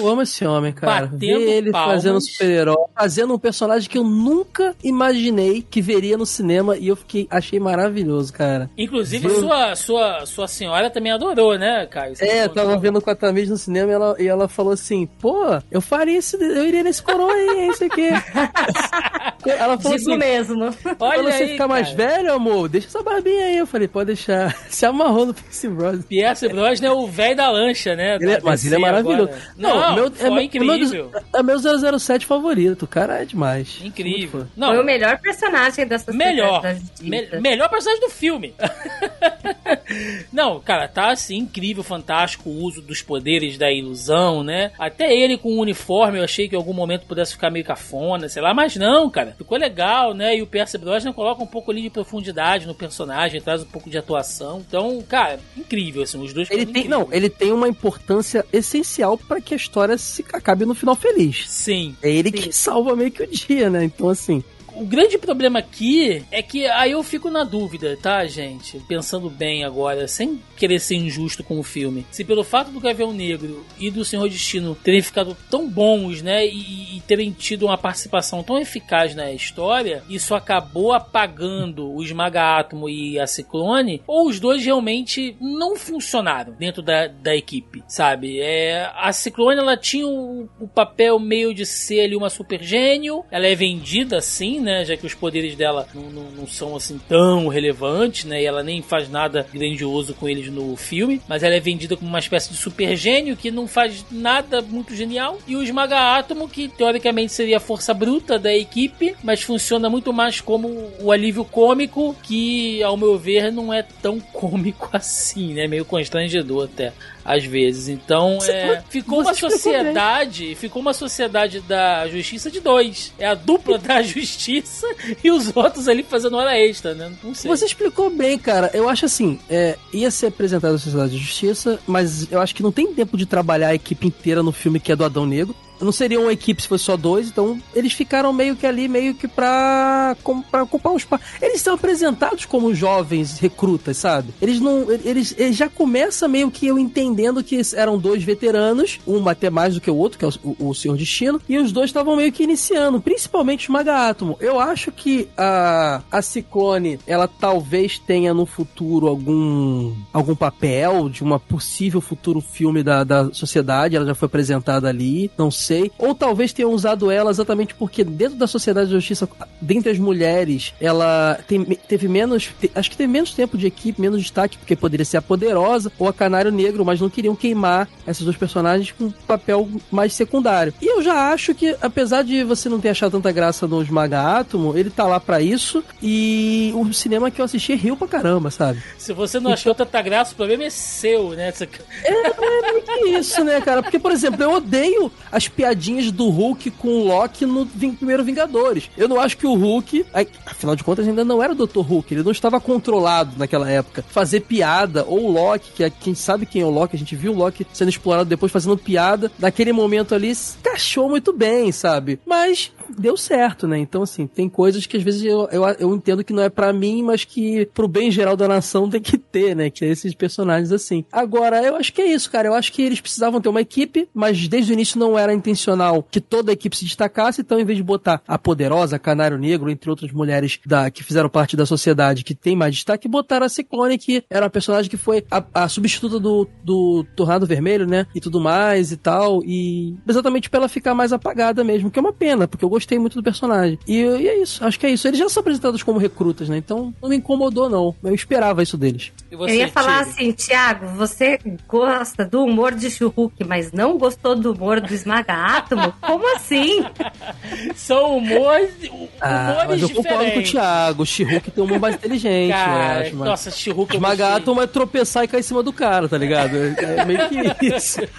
Eu amo esse homem, cara. Batendo Ver ele palmas. fazendo super-herói, fazendo um personagem que eu nunca imaginei que veria no cinema e eu fiquei, achei maravilhoso, cara. Inclusive, Viu? sua, sua, sua senhora também adorou, né, Caio? Você É, eu contou. tava vendo com a Tamires no cinema e ela, e ela falou assim: pô, eu faria esse. Eu iria nesse coroa aí, esse aqui. ela falou Digo assim: mesmo. Olha quando você aí, ficar mais velho, amor, deixa essa barbinha aí. Eu falei, pode deixar. Se amarrou no Pierce Bros. Pierce Brosnan é o velho da lancha, né? Ele é- mas ele é DC maravilhoso. agora. Não, meu, foi meu- incrível. É meu 007 favorito. O cara é demais. Incrível. Foi o Não, melhor personagem Sociedade melhor. Me- melhor personagem do filme. Não, cara, tá assim, incrível, fantástico o uso dos poderes da ilusão, né? Até ele com o uniforme eu achei que em algum momento pudesse ficar meio cafona, sei lá, mas não, cara, ficou legal, né? E o Percy Brosnan coloca um pouco ali de profundidade no personagem, traz um pouco de atuação. Então, cara, incrível, assim, os dois Ele tem, não, ele tem uma importância essencial pra que a história se acabe no final feliz. Sim. É ele Sim. que salva meio que o dia, né? Então, assim. O grande problema aqui é que aí eu fico na dúvida, tá, gente? Pensando bem agora, sem querer ser injusto com o filme. Se pelo fato do Gavião Negro e do Senhor Destino terem ficado tão bons, né, e, e terem tido uma participação tão eficaz na história, isso acabou apagando o Esmaga Átomo e a Ciclone, ou os dois realmente não funcionaram dentro da, da equipe, sabe? É, a Ciclone, ela tinha o, o papel meio de ser ali uma super gênio, ela é vendida assim, né, já que os poderes dela não, não, não são assim tão relevantes, né, e ela nem faz nada grandioso com eles no filme, mas ela é vendida como uma espécie de super gênio que não faz nada muito genial, e o Esmaga Átomo, que teoricamente seria a força bruta da equipe, mas funciona muito mais como o alívio cômico, que ao meu ver não é tão cômico assim, né, meio constrangedor até às vezes. Então, é, ficou uma sociedade, ficou uma sociedade da justiça de dois. É a dupla da justiça e os outros ali fazendo hora extra, né? Não sei. Você explicou bem, cara. Eu acho assim, é, ia ser apresentado a Sociedade de Justiça, mas eu acho que não tem tempo de trabalhar a equipe inteira no filme que é do Adão Negro. Não seria uma equipe se fosse só dois, então eles ficaram meio que ali, meio que pra, como, pra ocupar os espaço. Eles são apresentados como jovens recrutas, sabe? Eles não. Eles, eles já começa meio que eu entendendo que eram dois veteranos, um até mais do que o outro, que é o, o Senhor Destino, e os dois estavam meio que iniciando, principalmente o Maga Átomo. Eu acho que a, a Ciclone, ela talvez tenha no futuro algum, algum papel de uma possível futuro filme da, da sociedade, ela já foi apresentada ali, não sei. Ou talvez tenham usado ela exatamente porque dentro da sociedade de justiça, dentre as mulheres, ela tem- teve menos, te- acho que teve menos tempo de equipe, menos destaque, porque poderia ser a Poderosa ou a Canário Negro, mas não queriam queimar essas dois personagens com um papel mais secundário. E eu já acho que, apesar de você não ter achado tanta graça no Esmaga Átomo, ele tá lá pra isso e o cinema que eu assisti riu pra caramba, sabe? Se você não achou tanta graça, o problema é seu, né? Você- Que isso, né, cara? Porque, por exemplo, eu odeio as piadinhas do Hulk com o Loki no primeiro Vingadores. Eu não acho que o Hulk, afinal de contas, ainda não era o Dr. Hulk, ele não estava controlado naquela época. Fazer piada, ou o Loki, que é, quem sabe quem é o Loki, a gente viu o Loki sendo explorado depois fazendo piada, naquele momento ali, encaixou muito bem, sabe? Mas deu certo, né? Então, assim, tem coisas que às vezes eu, eu, eu entendo que não é pra mim, mas que pro bem geral da nação tem que ter, né? Que é esses personagens assim. Agora, eu acho que é isso, cara. Eu acho que eles precisavam ter uma equipe, mas desde o início não era intencional que toda a equipe se destacasse, então em vez de botar a Poderosa, a Canário Negro, entre outras mulheres da, que fizeram parte da sociedade que tem mais destaque, botaram a Ciclone, que era uma personagem que foi a, a substituta do, do Tornado Vermelho, né? E tudo mais e tal. E exatamente pra ela ficar mais apagada mesmo, que é uma pena, porque eu gostei muito do personagem. E, e é isso, acho que é isso. Eles já são apresentados como recrutas, né? Então não me incomodou, não. Eu esperava isso deles. E você, Eu ia falar assim, Thiago, você gosta do humor de Churruque, mas não gostou do humor do Esmaga Átomo? Como assim? São humores, humores Ah, mas eu concordo com o. Thiago. O She-Hulk tem um humor mais inteligente, Cara, acho. Mas... nossa, She-Hulk eu Esmagar gostei. átomo é tropeçar e cair em cima do cara, tá ligado? É meio que isso.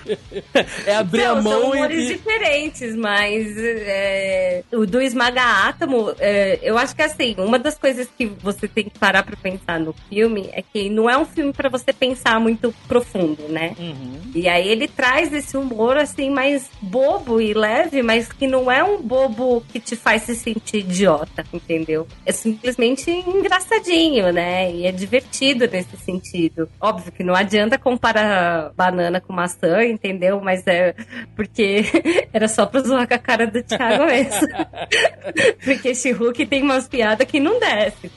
É abrir não, a mão são humores e. diferentes, mas é, é, o do Esmaga Átomo, é, eu acho que assim, uma das coisas que você tem que parar pra pensar no filme é que não é um filme para você pensar muito profundo, né? Uhum. E aí ele traz esse humor assim mais bobo e leve, mas que não é um bobo que te faz se sentir idiota, entendeu? É simplesmente engraçadinho, né? E é divertido nesse sentido. Óbvio que não adianta comparar banana com maçã, entendeu? Mas é porque era só pra zoar com a cara do Thiago mesmo. porque esse Hulk tem umas piadas que não desce.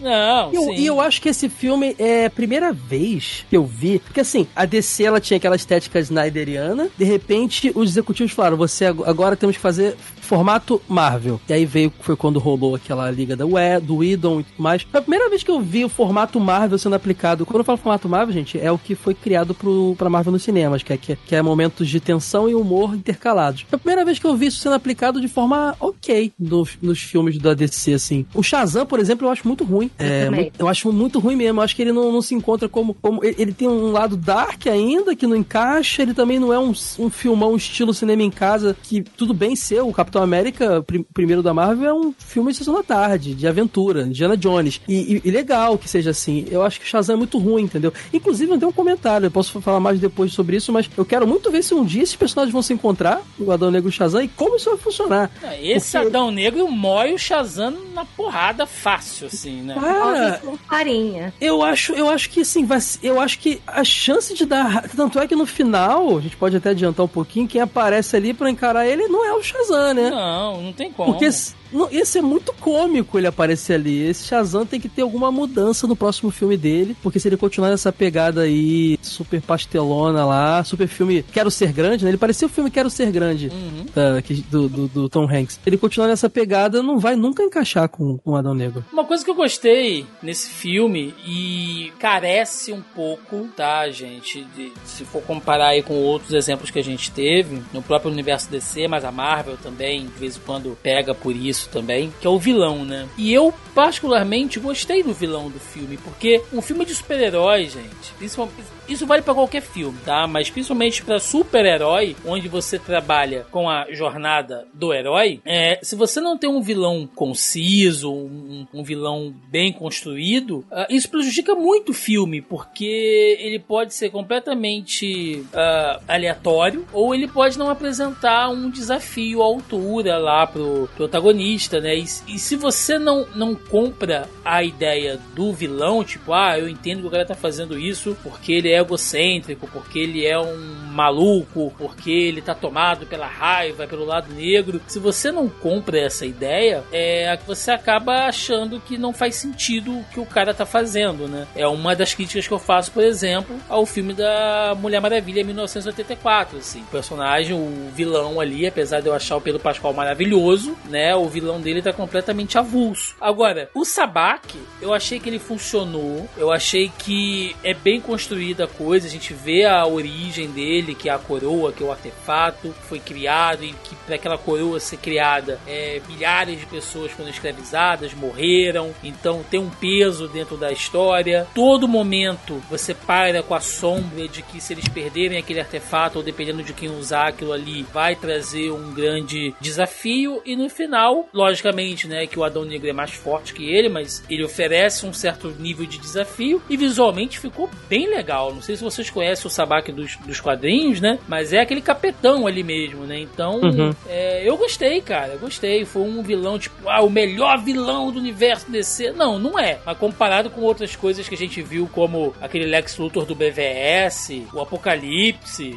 Não, E eu, sim. e eu acho que esse filme é a primeira vez que eu vi. Porque assim, a DC ela tinha aquela estética snyderiana. De repente, os executivos falaram: você ag- agora temos que fazer formato Marvel. E aí veio, foi quando rolou aquela liga da We, do Whedon e tudo mais. Foi a primeira vez que eu vi o formato Marvel sendo aplicado. Quando eu falo formato Marvel, gente, é o que foi criado pro, pra Marvel nos cinemas, que é, que, é- que é momentos de tensão e humor intercalados. Foi a primeira vez que eu vi isso sendo aplicado de forma ok nos, nos filmes da DC, assim. O Shazam, por exemplo, eu acho muito ruim. É, muito- eu acho muito ruim mesmo. Eu acho que ele não, não se encontra como, como. ele- Ele tem um lado dark ainda, que não encaixa. Ele também não é um, um filmão estilo cinema em casa, que tudo bem ser. O Capitão América, prim- primeiro da Marvel, é um filme de sessão da tarde, de aventura, Indiana Jones. E, e- e legal que seja assim. Eu acho que o Shazam é muito ruim, entendeu? Inclusive, eu tenho um comentário, eu posso falar mais depois sobre isso, mas eu quero muito ver se um dia esses personagens vão se encontrar, o Adão Negro e o Shazam, e como isso vai funcionar. Esse Porque- Adão Negro mói o Shazam na porrada fácil, assim, né? Cara, com farinha. Eu acho, eu acho que assim, vai, eu acho que a chance de dar. Tanto é que no final, a gente pode até adiantar um pouquinho, quem aparece ali pra encarar ele não é o Shazam, né? Não, não tem como. Porque não, ia ser muito cômico ele aparecer ali. Esse Shazam tem que ter alguma mudança no próximo filme dele. Porque se ele continuar nessa pegada aí, super pastelona lá, super filme Quero Ser Grande, né? Ele parecia o filme Quero Ser Grande Uhum. que- do, do- do Tom Hanks. Ele continuar nessa pegada, não vai nunca encaixar com, com o Adão Negro. Uma coisa que eu gostei nesse filme e carece um pouco, tá, gente? de- se for comparar aí com outros exemplos que a gente teve no próprio universo DC, mas a Marvel também, de vez em quando, pega por isso também, que é o vilão, né? E eu, particularmente, gostei do vilão do filme, porque um filme de super-heróis, gente, principalmente. Isso vale pra qualquer filme, tá? Mas principalmente pra super-herói, onde você trabalha com a jornada do herói, é, se você não tem um vilão conciso, um, um vilão bem construído, ah, isso prejudica muito o filme, porque ele pode ser completamente ah, aleatório, ou ele pode não apresentar um desafio à altura lá pro protagonista, né? E, e se você não, não compra a ideia do vilão, tipo, ah, eu entendo que o cara tá fazendo isso porque ele é egocêntrico, porque ele é um maluco, porque ele tá tomado pela raiva, pelo lado negro. Se você não compra essa ideia, é que você acaba achando que não faz sentido o que o cara tá fazendo, né? É uma das críticas que eu faço, por exemplo, ao filme da Mulher Maravilha 1984, assim. O personagem, o vilão ali, apesar de eu achar o Pedro Pascal maravilhoso, né? O vilão dele tá completamente avulso. Agora, o Sabak, eu achei que ele funcionou, eu achei que é bem construída a coisa, a gente vê a origem dele, que é a coroa, que é o artefato, foi criado e que para aquela coroa ser criada, é, milhares de pessoas foram escravizadas, morreram, então tem um peso dentro da história. Todo momento você para com a sombra de que se eles perderem aquele artefato, ou dependendo de quem usar aquilo ali, vai trazer um grande desafio. E no final, logicamente, né, que o Adão Negro é mais forte que ele, mas ele oferece um certo nível de desafio e visualmente ficou bem legal. Não sei se vocês conhecem o Sabak dos, dos quadrinhos, né? Mas é aquele capetão ali mesmo, né? Então, Uhum. é, eu gostei, cara. Gostei. Foi um vilão, tipo, ah, o melhor vilão do universo DC. Não, não é. Mas comparado com outras coisas que a gente viu, como aquele Lex Luthor do BVS, o Apocalipse,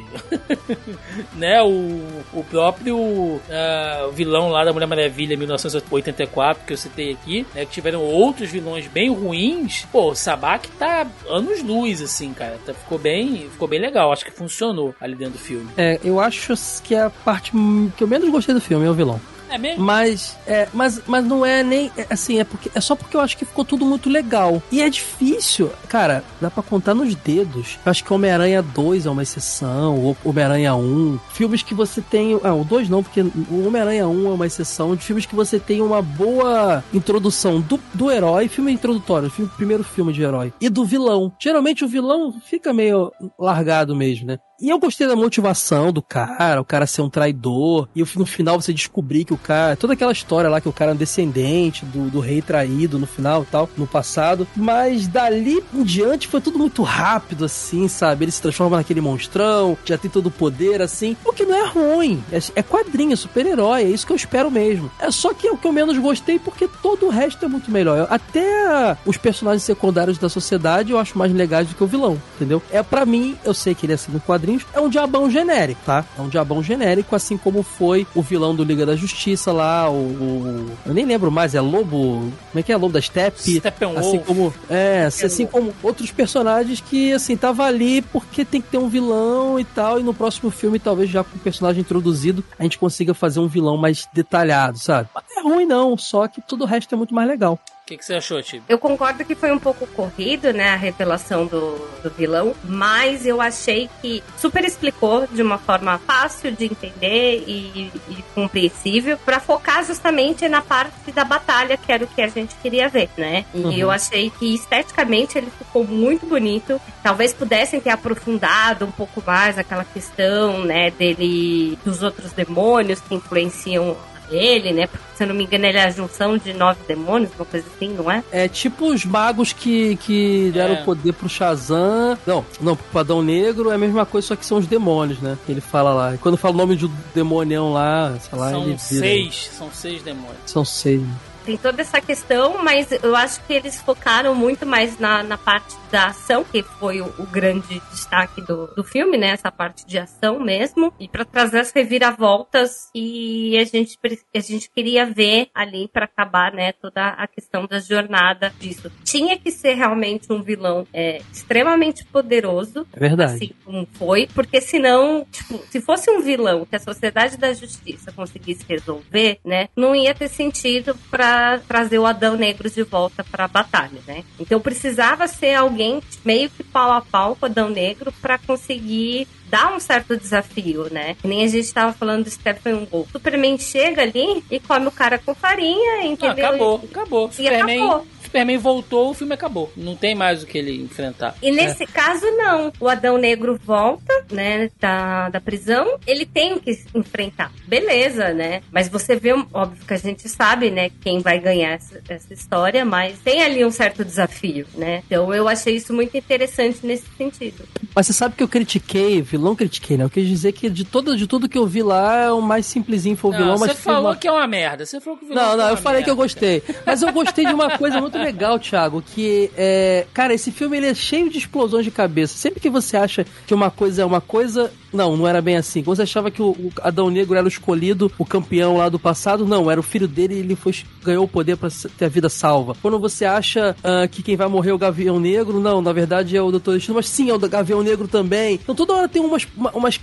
né? O, o próprio ah, vilão lá da Mulher Maravilha 1984, que eu citei aqui, né? Que tiveram outros vilões bem ruins. Pô, o Sabak tá anos luz, assim, cara. Tá- ficou bem, ficou bem legal. Acho que funcionou ali dentro do filme. É, eu acho que a parte que eu menos gostei do filme é o vilão. É mesmo? Mas, é, mas, mas não é nem é, assim, é porque é só porque eu acho que ficou tudo muito legal. E é difícil, cara, dá pra contar nos dedos. Eu acho que Homem-Aranha 2 é uma exceção, ou Homem-Aranha 1. Filmes que você tem. Ah, o 2 não, porque o Homem-Aranha 1 é uma exceção de filmes que você tem uma boa introdução do, do herói, filme introdutório, filme, primeiro filme de herói, e do vilão. Geralmente o vilão fica meio largado mesmo, né? E eu gostei da motivação do cara, o cara ser um traidor, e no final você descobrir que o cara. Toda aquela história lá que o cara é um descendente do, do rei traído no final e tal, no passado. Mas dali em diante foi tudo muito rápido, assim, sabe? Ele se transforma naquele monstrão, já tem todo o poder, assim. O que não é ruim. É, é quadrinho, super-herói, é isso que eu espero mesmo. É só que é o que eu menos gostei, porque todo o resto é muito melhor. Até os personagens secundários da sociedade eu acho mais legais do que o vilão, entendeu? É para mim, eu sei que ele é assim no quadrinhos, é um diabão genérico, tá? É um diabão genérico, assim como foi o vilão do Liga da Justiça lá, o, o eu nem lembro mais, é Lobo, como é que é? Lobo da Steppe, assim como, é, assim, assim como outros personagens que assim tava ali porque tem que ter um vilão e tal, e no próximo filme talvez já com o personagem introduzido a gente consiga fazer um vilão mais detalhado, sabe? Não é ruim não, só que todo o resto é muito mais legal. O que, que, você achou, Tibi? Eu concordo que foi um pouco corrido, né, a revelação do, do vilão, mas eu achei que super explicou de uma forma fácil de entender e, e compreensível para focar justamente na parte da batalha, que era o que a gente queria ver, né? E uhum. eu achei que esteticamente ele ficou muito bonito. Talvez pudessem ter aprofundado um pouco mais aquela questão, né, dele dos outros demônios que influenciam ele, né? Porque, se eu não me engano, ele é a junção de nove demônios, uma coisa assim, não é? É tipo os magos que, que deram é. poder pro Shazam. Não, não, pro Padão Negro é a mesma coisa, só que são os demônios, né? Que ele fala lá. E quando fala o nome de um demonião lá, sei lá, são ele vira. seis, são seis demônios. São seis tem toda essa questão, mas eu acho que eles focaram muito mais na, na parte da ação, que foi o, o grande destaque do, do filme, né? Essa parte de ação mesmo. E para trazer as reviravoltas e a gente, a gente queria ver ali para acabar, né? Toda a questão da jornada disso. Tinha que ser realmente um vilão é, extremamente poderoso. É verdade. Assim como foi, porque senão, tipo, se fosse um vilão que a Sociedade da Justiça conseguisse resolver, né? Não ia ter sentido para trazer o Adão Negro de volta para a batalha, né? Então precisava ser alguém meio que pau a pau com o Adão Negro para conseguir dar um certo desafio, né? Que nem a gente estava falando do Stephen Wolf. Superman chega ali e come o cara com farinha, entendeu? Ah, acabou, acabou. E Superman, acabou. Superman voltou, o filme acabou. Não tem mais o que ele enfrentar. E nesse é. caso, não. O Adão Negro volta, né, da, da prisão. Ele tem que enfrentar. Beleza, né? Mas você vê, óbvio que a gente sabe, né, quem vai ganhar essa, essa história, mas tem ali um certo desafio, né? Então eu achei isso muito interessante nesse sentido. Mas você sabe que eu critiquei, vilão critiquei, né? Eu quis dizer que de, todo, de tudo que eu vi lá, o mais simplesinho foi o vilão. Não, mas você falou uma... que é uma merda. Você falou que o vilão Não, não, é eu falei merda. que eu gostei. Mas eu gostei de uma coisa muito legal, Thiago, que é. Cara, esse filme ele é cheio de explosões de cabeça. Sempre que você acha que uma coisa é uma coisa, não, não era bem assim. Quando você achava que o, o Adão Negro era o escolhido, o campeão lá do passado, não, era o filho dele e ele foi, ganhou o poder para ter a vida salva. Quando você acha uh, que quem vai morrer é o Gavião Negro, não, na verdade é o Doutor Destino, mas sim, é o Gavião Negro também. Então toda hora tem umas, umas,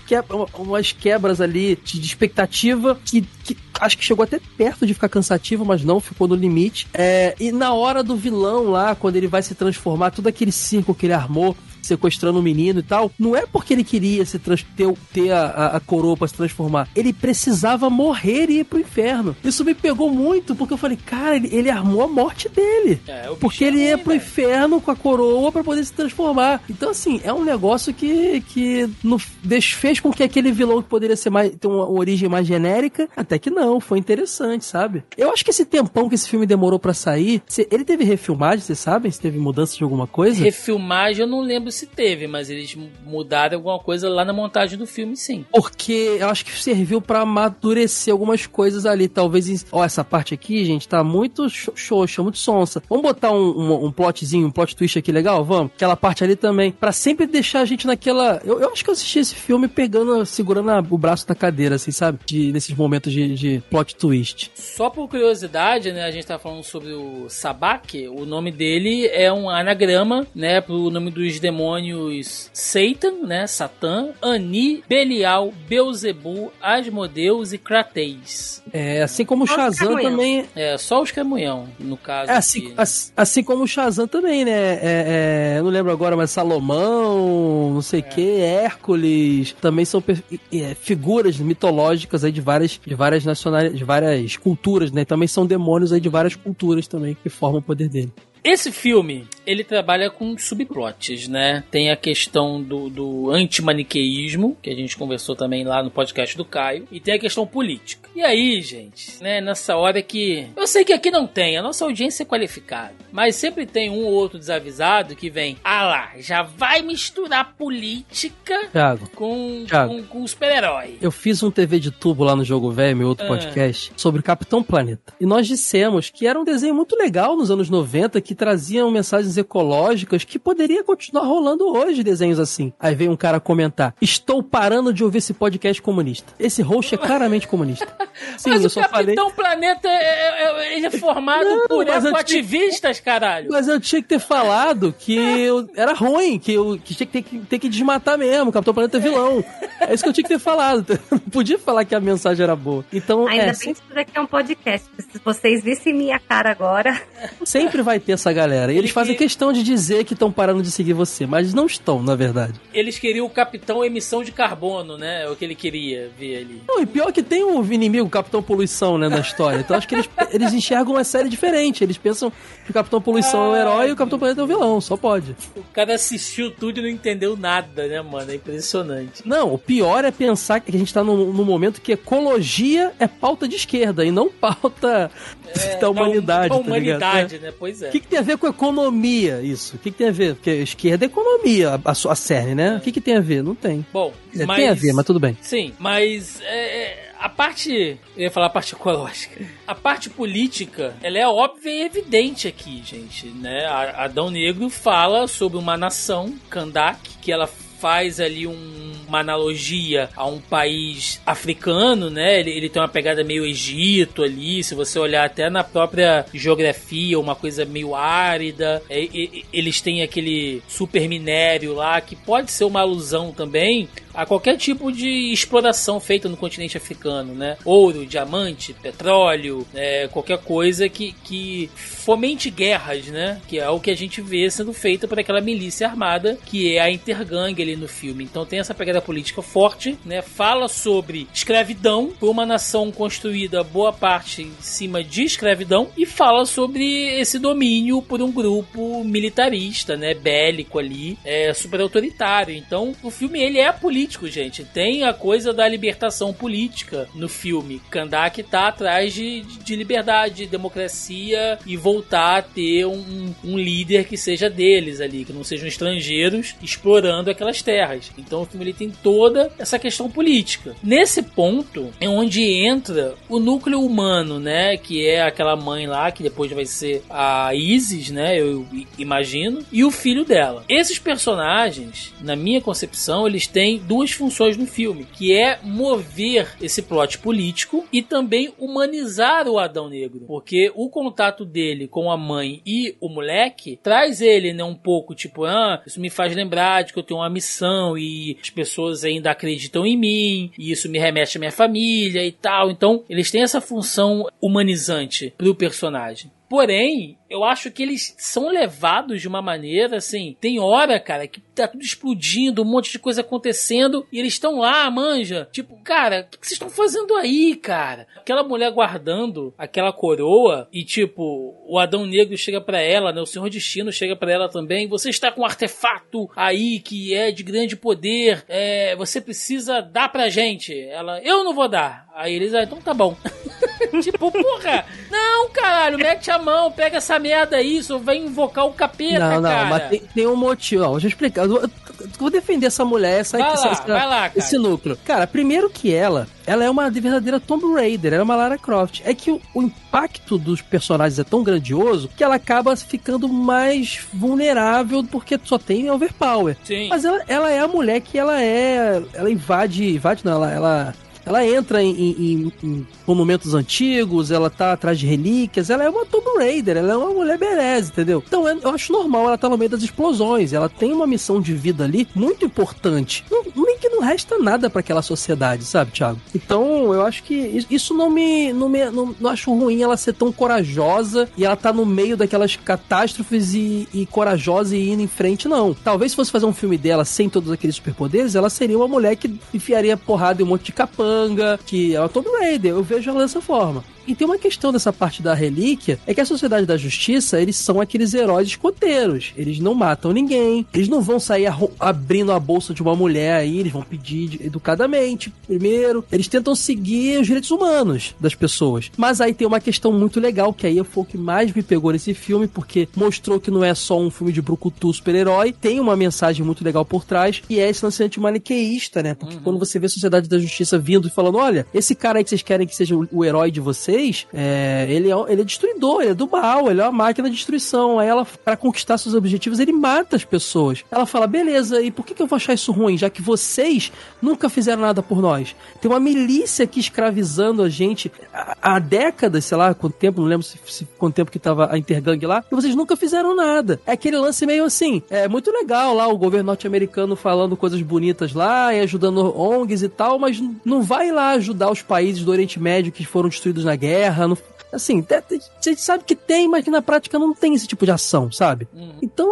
umas quebras ali de, de expectativa que, que acho que chegou até perto de ficar cansativo, mas não, ficou no limite. É, e na hora do vilão lá, quando ele vai se transformar, todo aquele circo que ele armou, sequestrando o um menino e tal, não é porque ele queria se ter, ter a, a, a, coroa pra se transformar. Ele precisava morrer e ir pro inferno. Isso me pegou muito, porque eu falei, cara, ele, ele armou a morte dele. É, porque ele ia pro inferno com a coroa para poder se transformar. Então, assim, é um negócio que, que no, fez com que aquele vilão que poderia ser mais, ter uma, uma origem mais genérica, até que não, foi interessante, sabe? Eu acho que esse tempão que esse filme demorou para sair, ele teve refilmagem, vocês sabem? Se teve mudança de alguma coisa? Refilmagem eu não lembro se teve, mas eles mudaram alguma coisa lá na montagem do filme, sim. Porque eu acho que serviu para amadurecer algumas coisas ali. Talvez. Ó, essa parte aqui, gente, tá muito xoxa, muito sonsa. Vamos botar um, um, um, plotzinho, um plot twist aqui legal? Vamos? Aquela parte ali também. para sempre deixar a gente naquela. Eu, eu, acho que eu assisti esse filme pegando, segurando a, o braço da cadeira, assim, sabe? De, nesses momentos de, de plot twist. Só por curiosidade, né? A gente tá falando sobre o Sabak. O nome dele é um anagrama, né? Pro nome dos demônios demônios Satan, né, Satã, Ani, Belial, Beuzebu, Asmodeus e Crateis. É, assim como o Shazam também. É, só os Camunhão, no caso. É, assim, assim, assim, como o Shazam também, né? É, é, eu não lembro agora, mas Salomão, não sei o é. que, Hércules, também são é, figuras mitológicas aí de várias, de várias nacionalidades, de várias culturas, né? Também são demônios aí de várias culturas também que formam o poder dele. Esse filme, ele trabalha com subplots, né? Tem a questão do, do antimaniqueísmo, que a gente conversou também lá no podcast do Caio, e tem a questão política. E aí, gente, né, nessa hora que. Eu sei que aqui não tem, a nossa audiência é qualificada, mas sempre tem um ou outro desavisado que vem, ah lá, já vai misturar política Thiago, com, Thiago. com, com super-herói. eu fiz um TV de tubo lá no Jogo Velho, meu outro Ah. podcast, sobre Capitão Planeta. E nós dissemos que era um desenho muito legal nos anos 90, que traziam mensagens ecológicas que poderia continuar rolando hoje desenhos assim. Aí veio um cara comentar: Estou parando de ouvir esse podcast comunista. Esse host é claramente comunista. Sim, mas eu o só falei. Capitão Planeta é, é- é- ele é formado Não, por ecoativistas, caralho. Mas eu tinha que ter falado que eu- era ruim, que eu que tinha que ter, que ter que desmatar mesmo. O Capitão Planeta é vilão. É isso que eu tinha que ter falado. Não podia falar que a mensagem era boa. Então, Ainda é, bem sempre, que isso daqui é um podcast. Se vocês vissem minha cara agora. sempre vai ter essa galera. E eles Ele fazem que- questão de dizer que estão parando de seguir você, mas não estão, na verdade. Eles queriam o Capitão Emissão de Carbono, né? É o que ele queria ver ali. Não, e pior que tem um inimigo, o Capitão Poluição, né, na história. Então acho que eles, eles enxergam uma série diferente. Eles pensam que o Capitão Poluição é o herói e o Capitão Planeta é o vilão. Só pode. O cara assistiu tudo e não entendeu nada, né, mano? É impressionante. Não, o pior é pensar que a gente tá num, num momento que ecologia é pauta de esquerda e não pauta da humanidade. Da, tá humanidade, né? Pois é. O que, que tem a ver com economia isso? O que, que tem a ver? Porque esquerda é economia, a, a, a cerne, né? O que, que tem a ver? Não tem. Bom, É, mas... Tem a ver, mas tudo bem. Sim, mas é, é, a parte. Eu ia falar a parte ecológica. A parte política, ela é óbvia e evidente aqui, gente. Né? Adão Negro fala sobre uma nação, Kandak, que ela faz ali um- uma analogia a um país africano, né? Ele, ele tem uma pegada meio Egito ali, se você olhar até na própria geografia, uma coisa meio árida. É, e- eles têm aquele super minério lá que pode ser uma alusão também a qualquer tipo de exploração feita no continente africano, né? Ouro, diamante, petróleo, é, qualquer coisa que, que fomente guerras, né? Que é o que a gente vê sendo feito por aquela milícia armada que é a Intergang ali no filme. Então tem essa pegada política forte, né? Fala sobre escravidão por uma nação construída boa parte em cima de escravidão e fala sobre esse domínio por um grupo militarista, né? Bélico ali, é, super autoritário. Então o filme ele é político, gente. Tem a coisa da libertação política no filme. Kandak tá atrás de, de liberdade, de democracia e voltar a ter um, um líder que seja deles ali, que não sejam estrangeiros explorando aquelas terras. Então o filme ele tem toda essa questão política. Nesse ponto é onde entra o núcleo humano, né? Que é aquela mãe lá, que depois vai ser a Isis, né? Eu imagino, e o filho dela. Esses personagens, na minha concepção, eles têm duas funções no filme, que é mover esse plot político e também humanizar o Adão Negro, porque o contato dele com a mãe e o moleque traz ele, né, um pouco tipo, ah, isso me faz lembrar de que eu tenho uma missão e as pessoas ainda acreditam em mim, e isso me remete à minha família e tal. Então, eles têm essa função humanizante pro personagem. Porém, eu acho que eles são levados de uma maneira assim. Tem hora, cara, que tá tudo explodindo, um monte de coisa acontecendo, e eles estão lá, manja. Tipo, cara, o que vocês estão fazendo aí, cara? Aquela mulher guardando aquela coroa, e tipo, o Adão Negro chega pra ela, né? O Senhor Destino chega pra ela também. Você está com um artefato aí que é de grande poder, é, você precisa dar pra gente. Ela, eu não vou dar. Aí eles, ah, então tá bom. tipo, porra, não, caralho, mete a mão, pega essa merda aí, isso vai invocar o capeta, Não, não, cara. mas tem, tem um motivo. Ó, deixa eu explicar. Eu, eu- eu vou defender essa mulher, essa, Vai essa- lá, essa- vai lá, cara. esse núcleo. Cara, primeiro que ela, ela é uma verdadeira Tomb Raider, ela é uma Lara Croft. É que o, o impacto dos personagens é tão grandioso que ela acaba ficando mais vulnerável porque só tem overpower. Sim. Mas ela, ela é a mulher que ela é. Ela invade. Invade, não, ela. ela ela entra em, em- em monumentos antigos, ela tá atrás de relíquias, ela é uma Tomb Raider, ela é uma mulher beleza, entendeu? Então eu eu acho normal ela estar no meio das explosões, ela tem uma missão de vida ali muito importante. Não, que não resta nada pra aquela sociedade, sabe, Thiago? Então eu acho que is- isso não me. Não, me não, não acho ruim ela ser tão corajosa e ela tá no meio daquelas catástrofes e, e corajosa e indo em frente, não. Talvez se fosse fazer um filme dela sem todos aqueles superpoderes, ela seria uma mulher que enfiaria porrada em um monte de capanga, que é uma Tomb Raider. Eu vejo ela dessa forma. E tem uma questão dessa parte da relíquia, é que a Sociedade da Justiça, eles são aqueles heróis escoteiros. Eles não matam ninguém, eles não vão sair abrindo a bolsa de uma mulher aí, eles vão pedir educadamente, primeiro. Eles tentam seguir os direitos humanos das pessoas. Mas aí tem uma questão muito legal, que aí foi o que mais me pegou nesse filme, porque mostrou que não é só um filme de brucutu super-herói, tem uma mensagem muito legal por trás, e é esse lance antimaniqueísta, né? Porque uhum. quando você vê a Sociedade da Justiça vindo e falando, olha, esse cara aí que vocês querem que seja o, o herói de vocês, é, ele, é, ele é destruidor, ele é do mal, ele é uma máquina de destruição. Aí ela, para conquistar seus objetivos, ele mata as pessoas. Ela fala, beleza, e por que, que eu vou achar isso ruim, já que vocês nunca fizeram nada por nós? Tem uma milícia aqui escravizando a gente há, há décadas, sei lá, quanto tempo, não lembro se, se quanto tempo que tava a Intergang lá, e vocês nunca fizeram nada. É aquele lance meio assim, é muito legal lá o governo norte-americano falando coisas bonitas lá e ajudando ONGs e tal, mas não vai lá ajudar os países do Oriente Médio que foram destruídos na guerra, não, assim, a gente sabe que tem, mas que na prática não tem esse tipo de ação, sabe? Uhum. Então,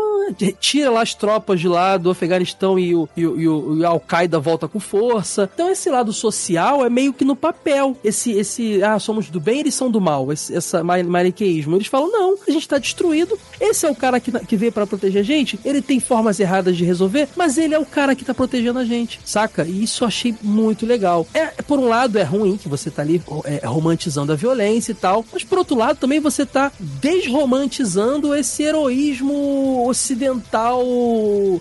tira lá as tropas de lá do Afeganistão e o, e o, e o, e o Al-Qaeda volta com força. Então, esse lado social é meio que no papel. Esse, esse ah, somos do bem, eles são do mal. Esse, essa maniqueísmo. Eles falam, não, a gente tá destruído. Esse é o cara que, que veio para proteger a gente. Ele tem formas erradas de resolver, mas ele é o cara que tá protegendo a gente, saca? E isso eu achei muito legal. É, por um lado, é ruim que você tá ali é, romantizando a violência e tal, mas por outro lado, também você tá desromantizando esse heroísmo ocidental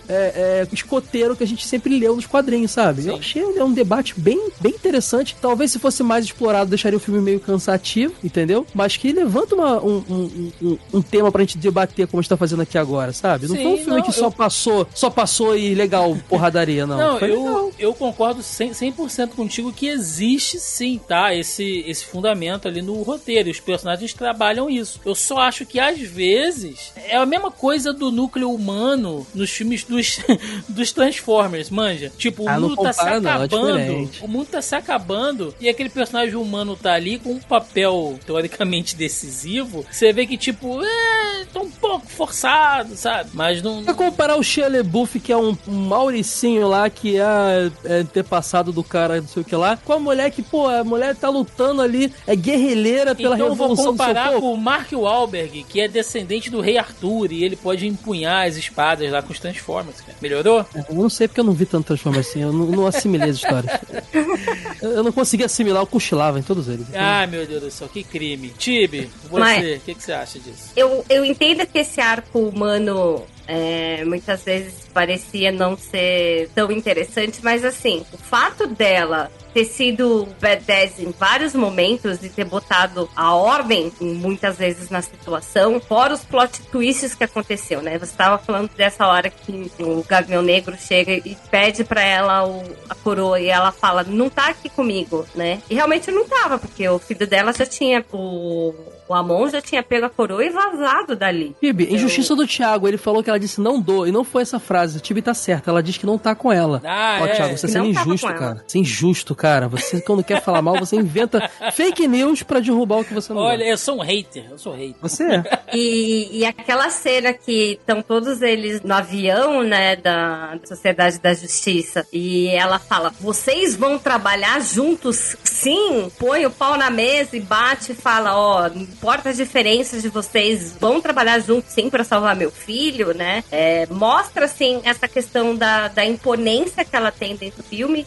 é, é, escoteiro que a gente sempre leu nos quadrinhos, sabe? Sim. Eu achei é um debate bem, bem interessante. Talvez se fosse mais explorado, deixaria o filme meio cansativo, entendeu? Mas que levanta uma, um, um, um, um tema pra gente debater como a gente tá fazendo aqui agora, sabe? Não Sim, foi um filme não, que eu... só passou, só passou e legal, porradaria, não. Não, eu, eu concordo 100%, 100 contigo que existe sim, tá? Esse, esse fundamento ali no roteiro. Os personagens trabalham isso. Eu só acho que às vezes é a mesma coisa do núcleo humano nos filmes dos, dos Transformers, manja. Tipo, o ah, mundo tá se é acabando. Não, o mundo tá se acabando e aquele personagem humano tá ali com um papel teoricamente decisivo. Você vê que, tipo, é, tá um pouco forçado, sabe? Mas não. Pra comparar o Shia LaBeouf, que é um, um Mauricinho lá, que é, é ter passado do cara, não sei o que lá, com a mulher que, pô, a mulher tá lutando ali, é guerrilheira pela então, vou comparar com o Mark Wahlberg, que é descendente do rei Arthur, e ele pode empunhar as espadas lá com os Transformers. Cara. Melhorou? Eu não sei porque eu não vi tanto Transformers assim, eu não, não assimilei as histórias. eu não consegui assimilar, eu cochilava em todos eles. Ah, meu Deus do céu, que crime. Tibi, você, o que, que você acha disso? Eu, eu entendo que esse arco humano é, muitas vezes parecia não ser tão interessante, mas assim, o fato dela ter sido badass em vários momentos e ter botado a ordem muitas vezes na situação, fora os plot twists que aconteceu, né? Você estava falando dessa hora que o Gavião Negro chega e pede para ela o, a coroa e ela fala, não tá aqui comigo, né? E realmente não tava, porque o filho dela já tinha o o Amon já tinha pego a coroa e vazado dali. Tibi, então... injustiça do Thiago, ele falou que ela disse não dou, e não foi essa frase. O Tibi tá certo, ela diz que não tá com ela. Ah, Ó, é. Thiago, você é sendo injusto, cara. Você é injusto, cara. Você, quando quer falar mal, você inventa fake news pra derrubar o que você não Olha, eu sou um hater, eu sou hater. Você é. e, e aquela cena que estão todos eles no avião, né, da Sociedade da Justiça, e ela fala, vocês vão trabalhar juntos? Sim! Põe o pau na mesa e bate e fala, ó, oh, importa as diferenças de vocês, vão trabalhar juntos sim para salvar meu filho, né? É, mostra, assim, essa questão da, da imponência que ela tem dentro do filme.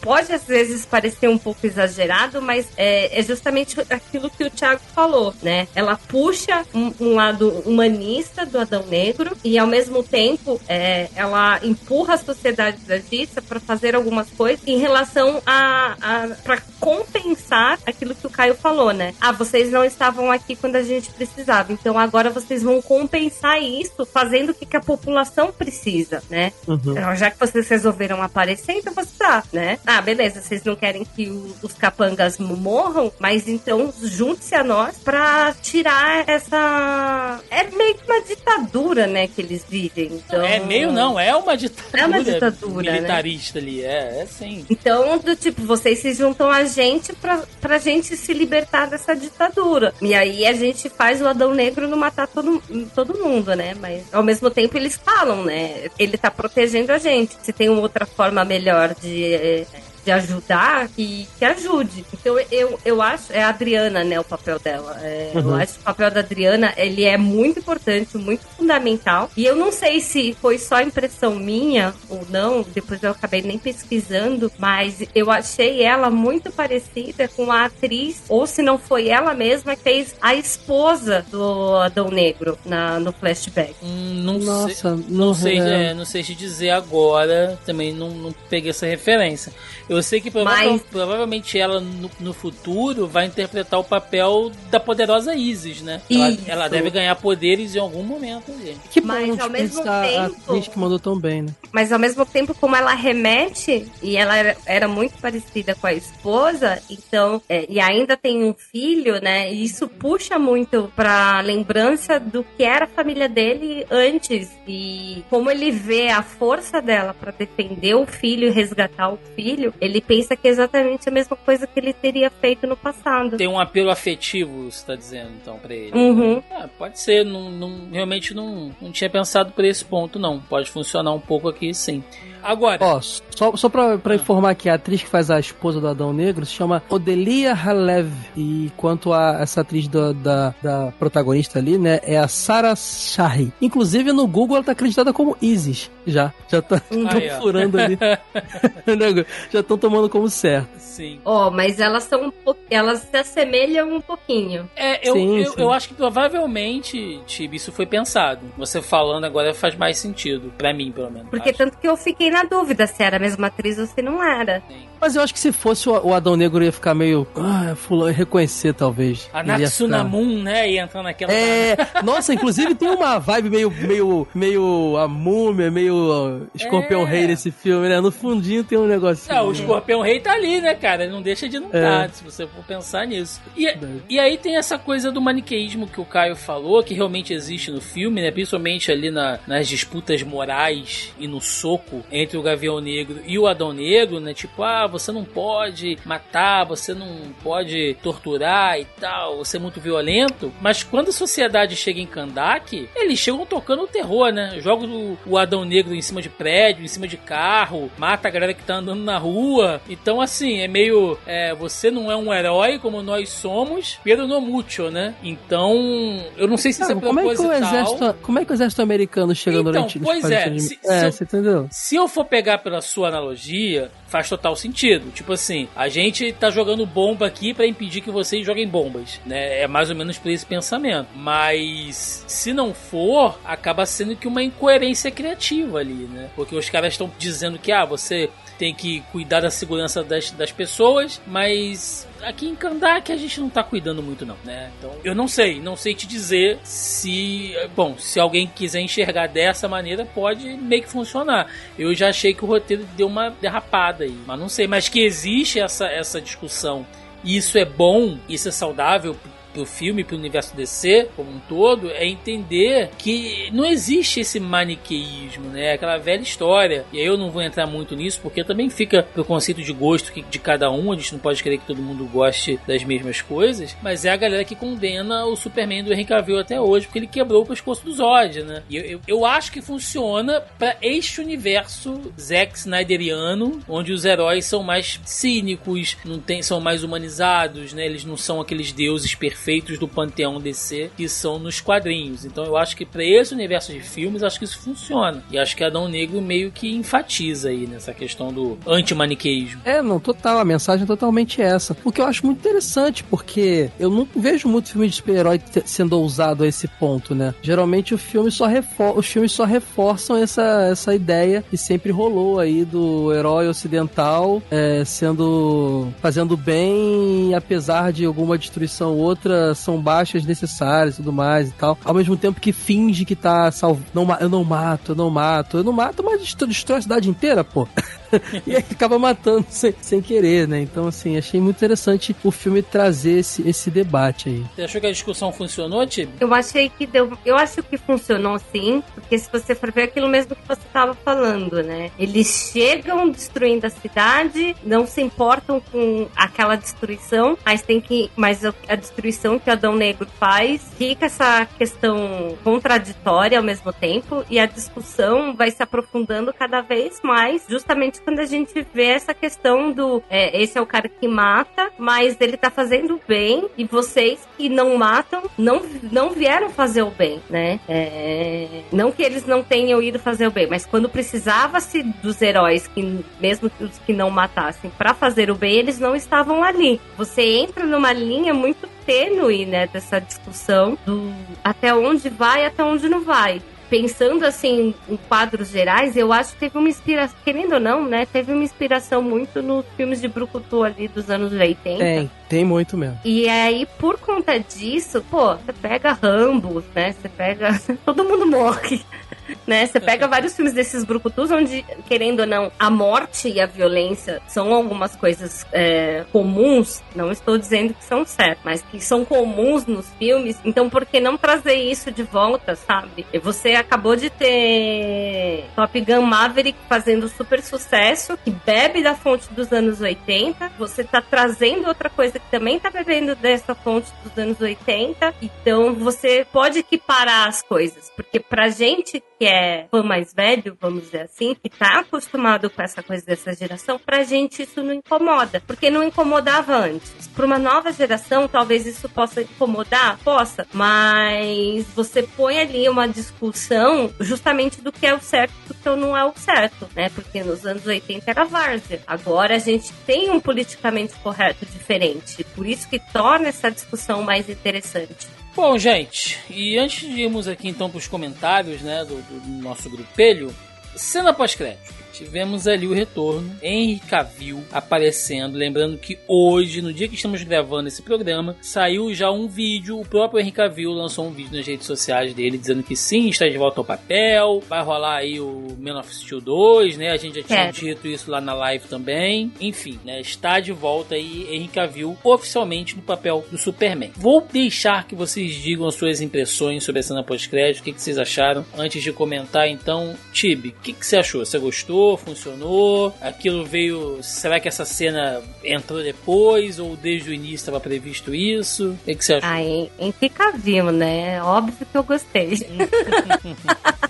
Pode, às vezes, parecer um pouco exagerado, mas é, é justamente aquilo que o Thiago falou, né? Ela puxa um, um lado humanista do Adão Negro e, ao mesmo tempo, é, ela empurra a sociedade da justiça para fazer algumas coisas em relação a, a para compensar aquilo que o Caio falou, né? Ah, vocês não estavam aqui quando a gente precisava. Então agora vocês vão compensar isso fazendo o que a população precisa, né? Uhum. Então, já que vocês resolveram aparecer, então você tá, né? Ah, beleza, vocês não querem que o, os capangas morram, mas então junte-se a nós pra tirar essa. É meio que uma ditadura, né, que eles vivem. Então... É meio não, é uma ditadura. É uma ditadura. Né? Militarista né? ali, é, é sim. Então, do tipo, vocês se juntam a gente pra, pra gente se libertar dessa ditadura. E aí aí a gente faz o Adão Negro não matar todo, todo mundo, né? Mas ao mesmo tempo eles falam, né? Ele tá protegendo a gente. Se tem uma outra forma melhor de de ajudar, que, que ajude. Então eu, eu acho, é a Adriana, né, o papel dela. É, uhum. Eu acho que o papel da Adriana, ele é muito importante, muito fundamental. E eu não sei se foi só impressão minha ou não, depois eu acabei nem pesquisando, mas eu achei ela muito parecida com a atriz, ou se não foi ela mesma, que fez a esposa do Adão Negro na, no flashback. Hum, não Nossa, sei, não, não sei, é. É, não sei te dizer agora, também não, não peguei essa referência. Eu sei que Mas... provavelmente ela no, no, futuro vai interpretar o papel da poderosa Isis, né? Ela, ela, deve ganhar poderes em algum momento ali. Que Mas ao mesmo tempo. A que mandou tão bem, né? Mas ao mesmo tempo, como ela remete, e ela era, era muito parecida com a esposa, então, é, e ainda tem um filho, né? E isso puxa muito pra lembrança do que era a família dele antes e como ele vê a força dela para defender o filho e resgatar o filho, ele pensa que é exatamente a mesma coisa que ele teria feito no passado. Tem um apelo afetivo, você tá dizendo, então, pra ele. Uhum. Ah, pode ser, não, não, realmente não, não tinha pensado por esse ponto, não. Pode funcionar um pouco aqui, sim. Agora. Ó, só, só pra, pra informar que a atriz que faz a esposa do Adão Negro se chama Odelia Halev. E quanto a essa atriz do, da, da protagonista ali, né, é a Sarah Shahi. Inclusive no Google ela tá acreditada como Isis. Já. Já tá ah, furando ali. já estão tomando como certo. Sim. Ó, oh, mas elas são um elas se assemelham um pouquinho. É, eu, sim, eu, sim. eu acho que provavelmente, Tibi, isso foi pensado. Você falando agora faz mais sentido. Pra mim, pelo menos. Porque acho. tanto que eu fiquei na dúvida se era a mesma atriz ou se não era. Sim. Mas eu acho que se fosse o, Adão Negro ia ficar meio. Ah, fulano, reconhecer talvez. A Natsunamun, né? Ia entrar naquela. É. Nossa, inclusive tem uma vibe meio. meio. meio a múmia, meio escorpião é. rei nesse filme, né? No fundinho tem um negócio. É, o escorpião rei tá ali, né, cara? Ele não deixa de não é. estar, se você for pensar nisso. E, e aí tem essa coisa do maniqueísmo que o Caio falou, que realmente existe no filme, né? Principalmente ali na, nas disputas morais e no soco entre o Gavião Negro e o Adão Negro, né? Tipo, ah, você não pode matar, você não pode torturar e tal, você é muito violento. Mas quando a sociedade chega em Kandak, eles chegam tocando o terror, né? Jogam o Adão Negro em cima de prédio, em cima de carro, mata a galera que tá andando na rua. Então, assim, é meio. É, você não é um herói como nós somos, pero no mucho, né? Então, eu não sei se isso é como. É que o exército, como é que o exército americano chega então, durante Pois é, se, é se eu, você entendeu? Se eu for pegar pela sua analogia, faz total sentido. Tipo assim, a gente tá jogando bomba aqui para impedir que vocês joguem bombas, né? É mais ou menos por esse pensamento. Mas se não for, acaba sendo que uma incoerência criativa ali, né? Porque os caras estão dizendo que ah, você tem que cuidar da segurança das, das pessoas, mas aqui em Kandak a gente não tá cuidando muito não, né? Então, eu não sei, não sei te dizer se, bom, se alguém quiser enxergar dessa maneira, pode meio que funcionar. Eu já achei que o roteiro deu uma derrapada aí, mas não sei, mas que existe essa essa discussão isso é bom, isso é saudável pro filme, pro universo DC como um todo, é entender que não existe esse maniqueísmo, né? Aquela velha história. E aí eu não vou entrar muito nisso, porque também fica pro conceito de gosto de cada um. A gente não pode querer que todo mundo goste das mesmas coisas. Mas é a galera que condena o Superman do Henry Cavill até hoje, porque ele quebrou o pescoço do Zod, né? E eu, eu, eu acho que funciona para este universo Zack Snyderiano, onde os heróis são mais cínicos, não tem, são mais humanizados, né? Eles não são aqueles deuses perfeitos feitos do panteão DC que são nos quadrinhos. Então eu acho que para esse universo de filmes, acho que isso funciona. E acho que Adão Negro meio que enfatiza aí nessa questão do anti-maniqueísmo. É, não, total. A mensagem é totalmente essa. O que eu acho muito interessante, porque eu não vejo muito filme de super-herói sendo ousado a esse ponto, né? Geralmente o filme só os filmes só reforçam essa, essa ideia que sempre rolou aí do herói ocidental é, sendo fazendo bem apesar de alguma destruição ou outra são baixas necessárias e tudo mais e tal. Ao mesmo tempo que finge que tá salvo. Não, eu não mato, eu não mato, eu não mato, mas destrói a cidade inteira, pô. e aí acaba matando sem, sem querer, né? Então, assim, achei muito interessante o filme trazer esse, esse debate aí. Você achou que a discussão funcionou, Tim? Eu achei que deu. Eu acho que funcionou sim, porque se você for ver aquilo mesmo que você estava falando, né? Eles chegam destruindo a cidade, não se importam com aquela destruição, mas tem que. Mas a destruição que o Adão Negro faz, fica essa questão contraditória ao mesmo tempo e a discussão vai se aprofundando cada vez mais, justamente quando a gente vê essa questão do é, esse é o cara que mata, mas ele tá fazendo bem e vocês que não matam não, não vieram fazer o bem, né? É, não que eles não tenham ido fazer o bem, mas quando precisava-se dos heróis que mesmo os que não matassem para fazer o bem, eles não estavam ali. Você entra numa linha muito tênue, né, dessa discussão do até onde vai, até onde não vai pensando assim em quadros gerais, eu acho que teve uma inspiração, querendo ou não, né? Teve uma inspiração muito nos filmes de Brucutu ali dos anos 80. Tem, tem muito mesmo. E aí, por conta disso, pô, você pega Rambo, né? Você pega. Todo mundo morre. Né? Você pega vários filmes desses brucutus onde, querendo ou não, a morte e a violência são algumas coisas é, comuns. Não estou dizendo que são certas, mas que são comuns nos filmes. Então, por que não trazer isso de volta, sabe? Você acabou de ter Top Gun Maverick fazendo super sucesso, que bebe da fonte dos anos 80. Você tá trazendo outra coisa que também tá bebendo dessa fonte dos anos 80. Então, você pode equiparar as coisas, porque pra gente que é fã mais velho, vamos dizer assim, que tá acostumado com essa coisa dessa geração, pra gente isso não incomoda, porque não incomodava antes. Pra uma nova geração, talvez isso possa incomodar, possa, mas você põe ali uma discussão justamente do que é o certo e do que não é o certo, né? Porque nos anos 80 era várzea. Agora a gente tem um politicamente correto diferente, por isso que torna essa discussão mais interessante. Bom, gente, e antes de irmos aqui então para os comentários né, do, do nosso grupelho, cena pós-crédito tivemos ali o retorno, Henry Cavill aparecendo. Lembrando que hoje, no dia que estamos gravando esse programa, saiu já um vídeo. O próprio Henry Cavill lançou um vídeo nas redes sociais dele dizendo que sim, está de volta ao papel. Vai rolar aí o Man of Steel 2, né? A gente já tinha é. dito isso lá na live também. Enfim, né? Está de volta aí Henry Cavill oficialmente no papel do Superman. Vou deixar que vocês digam as suas impressões sobre a cena pós-crédito, o que, que, vocês acharam. Antes de comentar, então, Tibi, o que, que você achou? Você gostou? Funcionou? Aquilo veio. Será que essa cena entrou depois ou desde o início estava previsto isso? O que, você achou? Ah, em, em fica vivo, né? Óbvio que eu gostei.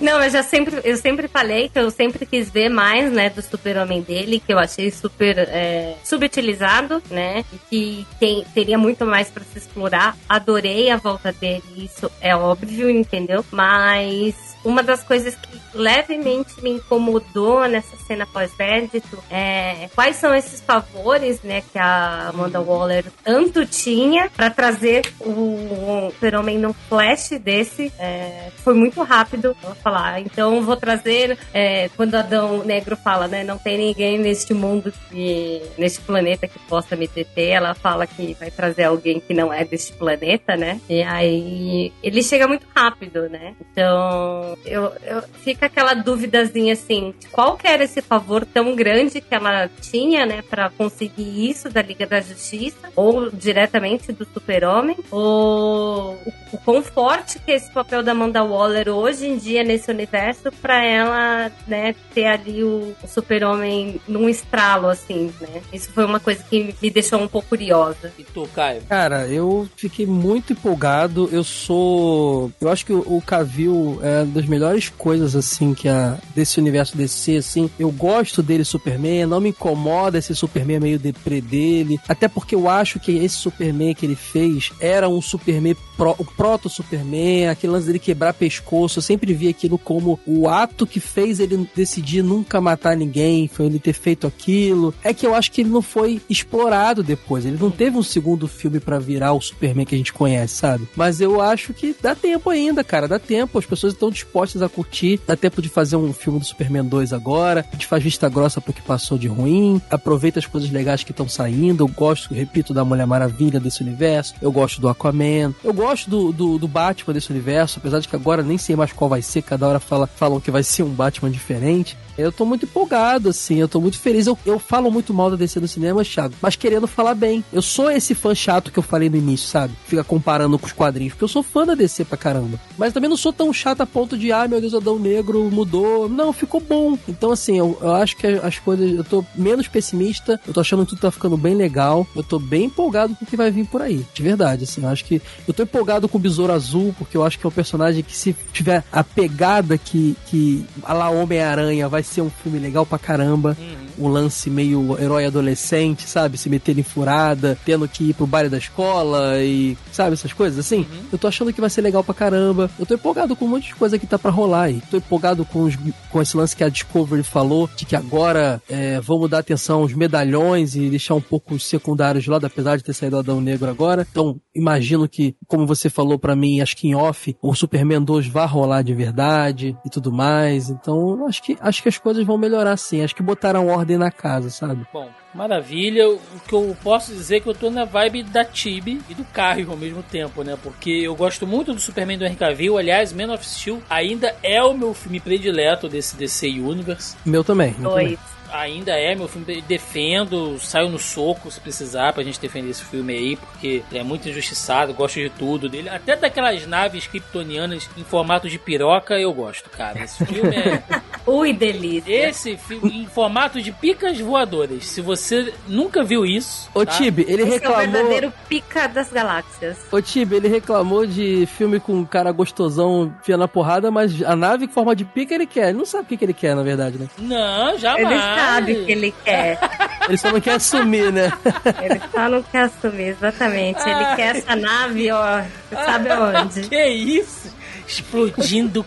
Não, eu já sempre, eu sempre falei que eu sempre quis ver mais, né, do super-homem dele, que eu achei super é, subutilizado, né, e que tem, teria muito mais para se explorar. Adorei a volta dele, isso é óbvio, entendeu? Mas uma das coisas que levemente me incomodou nessa cena pós-crédito é quais são esses favores, né, que a Amanda Waller tanto tinha para trazer o Super-Homem num flash desse. É, foi muito rápido ela falar. Então vou trazer é, quando Adão Negro fala, né, não tem ninguém neste mundo que neste planeta que possa me deter. Ela fala que vai trazer alguém que não é deste planeta, né? E aí ele chega muito rápido, né? Então eu, eu fica aquela duvidazinha assim, qual que era esse favor tão grande que ela tinha, né, para conseguir isso da Liga da Justiça, ou diretamente do Super-Homem, ou o, o quão forte que é esse papel da Amanda Waller hoje em dia nesse universo para ela, né, ter ali o, o Super-Homem num estralo, assim, né. Isso foi uma coisa que me deixou um pouco curiosa. E tu, Caio? Cara, eu fiquei muito empolgado, eu sou... Eu acho que o, o Cavill é uma das melhores coisas, assim, que a, desse universo DC, assim. Eu gosto dele, Superman, não me incomoda esse Superman meio deprê dele. Até porque eu acho que esse Superman que ele fez era um Superman, pro, o proto-Superman, aquele lance dele quebrar pescoço. Eu sempre vi aquilo como o ato que fez ele decidir nunca matar ninguém, foi ele ter feito aquilo. É que eu acho que ele não foi explorado depois. Ele não teve um segundo filme para virar o Superman que a gente conhece, sabe? Mas eu acho que dá tempo ainda, cara. Dá tempo. As pessoas estão dispostas a curtir. Dá tempo de fazer um filme do Superman 2 agora. A gente faz vista grossa pro que passou de ruim. Aproveita as coisas legais que estão saindo. Eu gosto, repito, da Mulher Maravilha desse universo. Eu gosto do Aquaman. Eu gosto do, do, do Batman desse universo. Apesar de que agora nem sei mais qual vai ser. Cada hora fala, falam que vai ser um Batman diferente. Eu tô muito empolgado, assim, eu tô muito feliz. Eu, eu falo muito mal da DC no cinema, Thiago, mas querendo falar bem. Eu sou esse fã chato que eu falei no início, sabe? Fica comparando com os quadrinhos, porque eu sou fã da DC pra caramba. Mas também não sou tão chato a ponto de, ah, meu Deus, Adão Negro mudou. Não, ficou bom. Então, assim, eu, eu acho que as coisas. Eu tô menos pessimista, eu tô achando que tudo tá ficando bem legal. Eu tô bem empolgado com o que vai vir por aí. De verdade, assim. Eu acho que. Eu tô empolgado com o Besouro Azul, porque eu acho que é um personagem que, se tiver a pegada que, que a lá Homem-Aranha, vai ser um filme legal pra caramba. Uhum. Um lance meio herói adolescente, sabe? Se meter em furada, tendo que ir pro baile da escola e, sabe, essas coisas assim. Uhum. Eu tô achando que vai ser legal pra caramba. Eu tô empolgado com um monte de coisa que tá pra rolar aí. Tô empolgado com, os- com esse lance que a Discovery falou, de que agora é, vamos dar atenção aos medalhões e deixar um pouco os secundários de lado, apesar de ter saído Adão Negro agora. Então, imagino que, como você falou pra mim, acho que em off, o Superman 2 vai rolar de verdade e tudo mais. Então, eu acho que, acho que as coisas vão melhorar sim. Acho que botaram ordem na casa, sabe? Bom, maravilha. O que eu posso dizer é que eu tô na vibe da Tibi e do Caio ao mesmo tempo, né? Porque eu gosto muito do Superman do Henry Cavill. Aliás, Man of Steel ainda é o meu filme predileto desse DC Universe. Meu também. Meu também. Dois. Ainda é meu filme. Defendo, saio no soco se precisar pra gente defender esse filme aí, porque ele é muito injustiçado, gosto de tudo dele. Até daquelas naves kryptonianas em formato de piroca eu gosto, cara. Esse filme é. Ui, delícia. Esse filme em formato de picas voadoras. Se você nunca viu isso. Ô, tá? Tibi, ele Esse é o reclamou. verdadeiro pica das galáxias. Ô Tibi, ele reclamou de filme com um cara gostosão fiando na porrada, mas a nave em forma de pica ele quer. Ele não sabe o que, que ele quer, na verdade, né? Não, jamais. Ele sabe o que ele quer. Ele só não quer assumir, né? Ele só não quer assumir, exatamente. Ele quer essa nave, ó. Sabe aonde? Que isso? Explodindo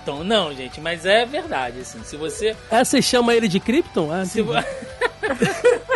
Krypton. Não, gente, mas é verdade, assim. Se você. Ah, você chama ele de Krypton? Ah, Se, vo-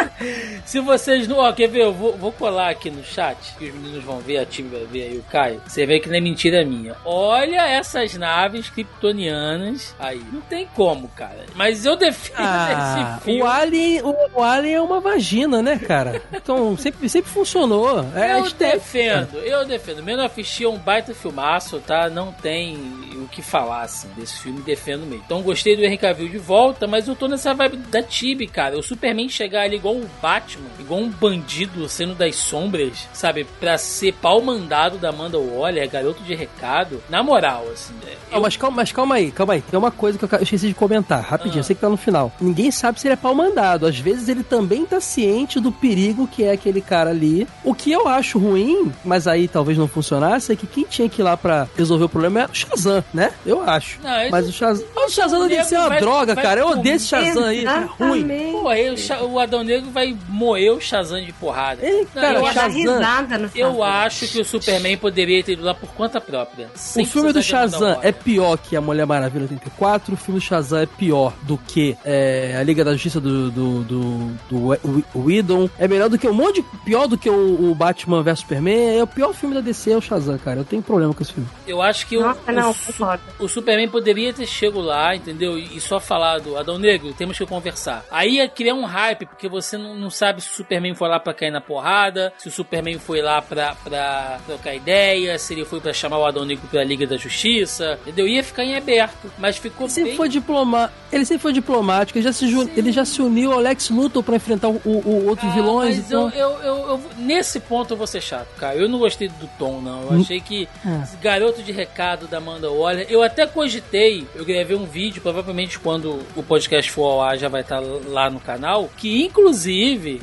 se vocês não. Ó, quer ver? Eu vou, vou colar aqui no chat, que os meninos vão ver, a time vai ver aí o Caio. Você vê que não é mentira minha. Olha essas naves kryptonianas aí. Não tem como, cara. Mas eu defendo Ah, esse filme. o Alien, o, o Alien é uma vagina, né, cara? Então, sempre, sempre funcionou. É eu estética. defendo, eu defendo. Of Steel é um baita filmaço, tá? Não tem o que falar, assim, desse filme, defendo mesmo. Então gostei do Henry Cavill de volta, mas eu tô nessa vibe da Tibi, cara. O Superman chegar ali igual o Batman, igual um bandido sendo das sombras, sabe? Pra ser pau mandado da Amanda Waller, garoto de recado. Na moral, assim, é, Não, mas, calma, mas calma aí, calma aí. Tem uma coisa que eu eu esqueci de comentar, rapidinho. Ah. Eu sei que tá no final. Ninguém sabe se ele é pau mandado. Às vezes ele também tá ciente do perigo que é aquele cara ali. O que eu acho ruim, mas aí talvez não funcionasse, é que quem tinha que ir lá pra resolver o problema é o Shazam, né? Eu acho. Não, mas o Shazam. Mas o Shazam o deve ser uma vai- droga, vai cara. Eu odeio esse Shazam aí. É ruim. Pô, aí o, o Adão Negro vai moer o Shazam de porrada. Não, cara, eu Shazam. risada no Eu acho que o Superman poderia ter ido lá por conta própria. O filme do Shazam é pior que a Mulher Maravilha 84. O filme do Shazam é pior do que é, a Liga da Justiça do, do, do, do Whe- Whedon. É melhor do que um monte de. Pior do que o, o Batman vs Superman. É o pior filme da DC, é o Shazam, cara. Eu tenho problema com esse filme. Eu acho que o- Nossa, o, não, Su- concordo. o Superman poderia ter chego lá, entendeu? E, e só falado, Adão Negro, temos que conversar. Aí ia criar um hype, porque você não, não sabe se o Superman foi lá pra cair na porrada, se o Superman foi lá pra, pra trocar ideia, se ele foi pra chamar o Adão Negro pra Liga da Justiça, entendeu? Ia ficar em aberto, mas ficou Ele sempre bem... foi diploma... Ele sempre foi diplomático. Ele já se, ju- ele já se uniu ao Lex Luthor pra enfrentar o, o, o outros Ah, vilões. Mas então... eu, eu, eu, eu- nesse ponto eu vou ser chato, cara. Eu não gostei do tom, não. Eu Hum. achei que É. esse garoto de recado da Amanda Waller. Eu até cogitei, eu gravei um vídeo, provavelmente quando o podcast for ao ar já vai estar lá no canal. Que inclusive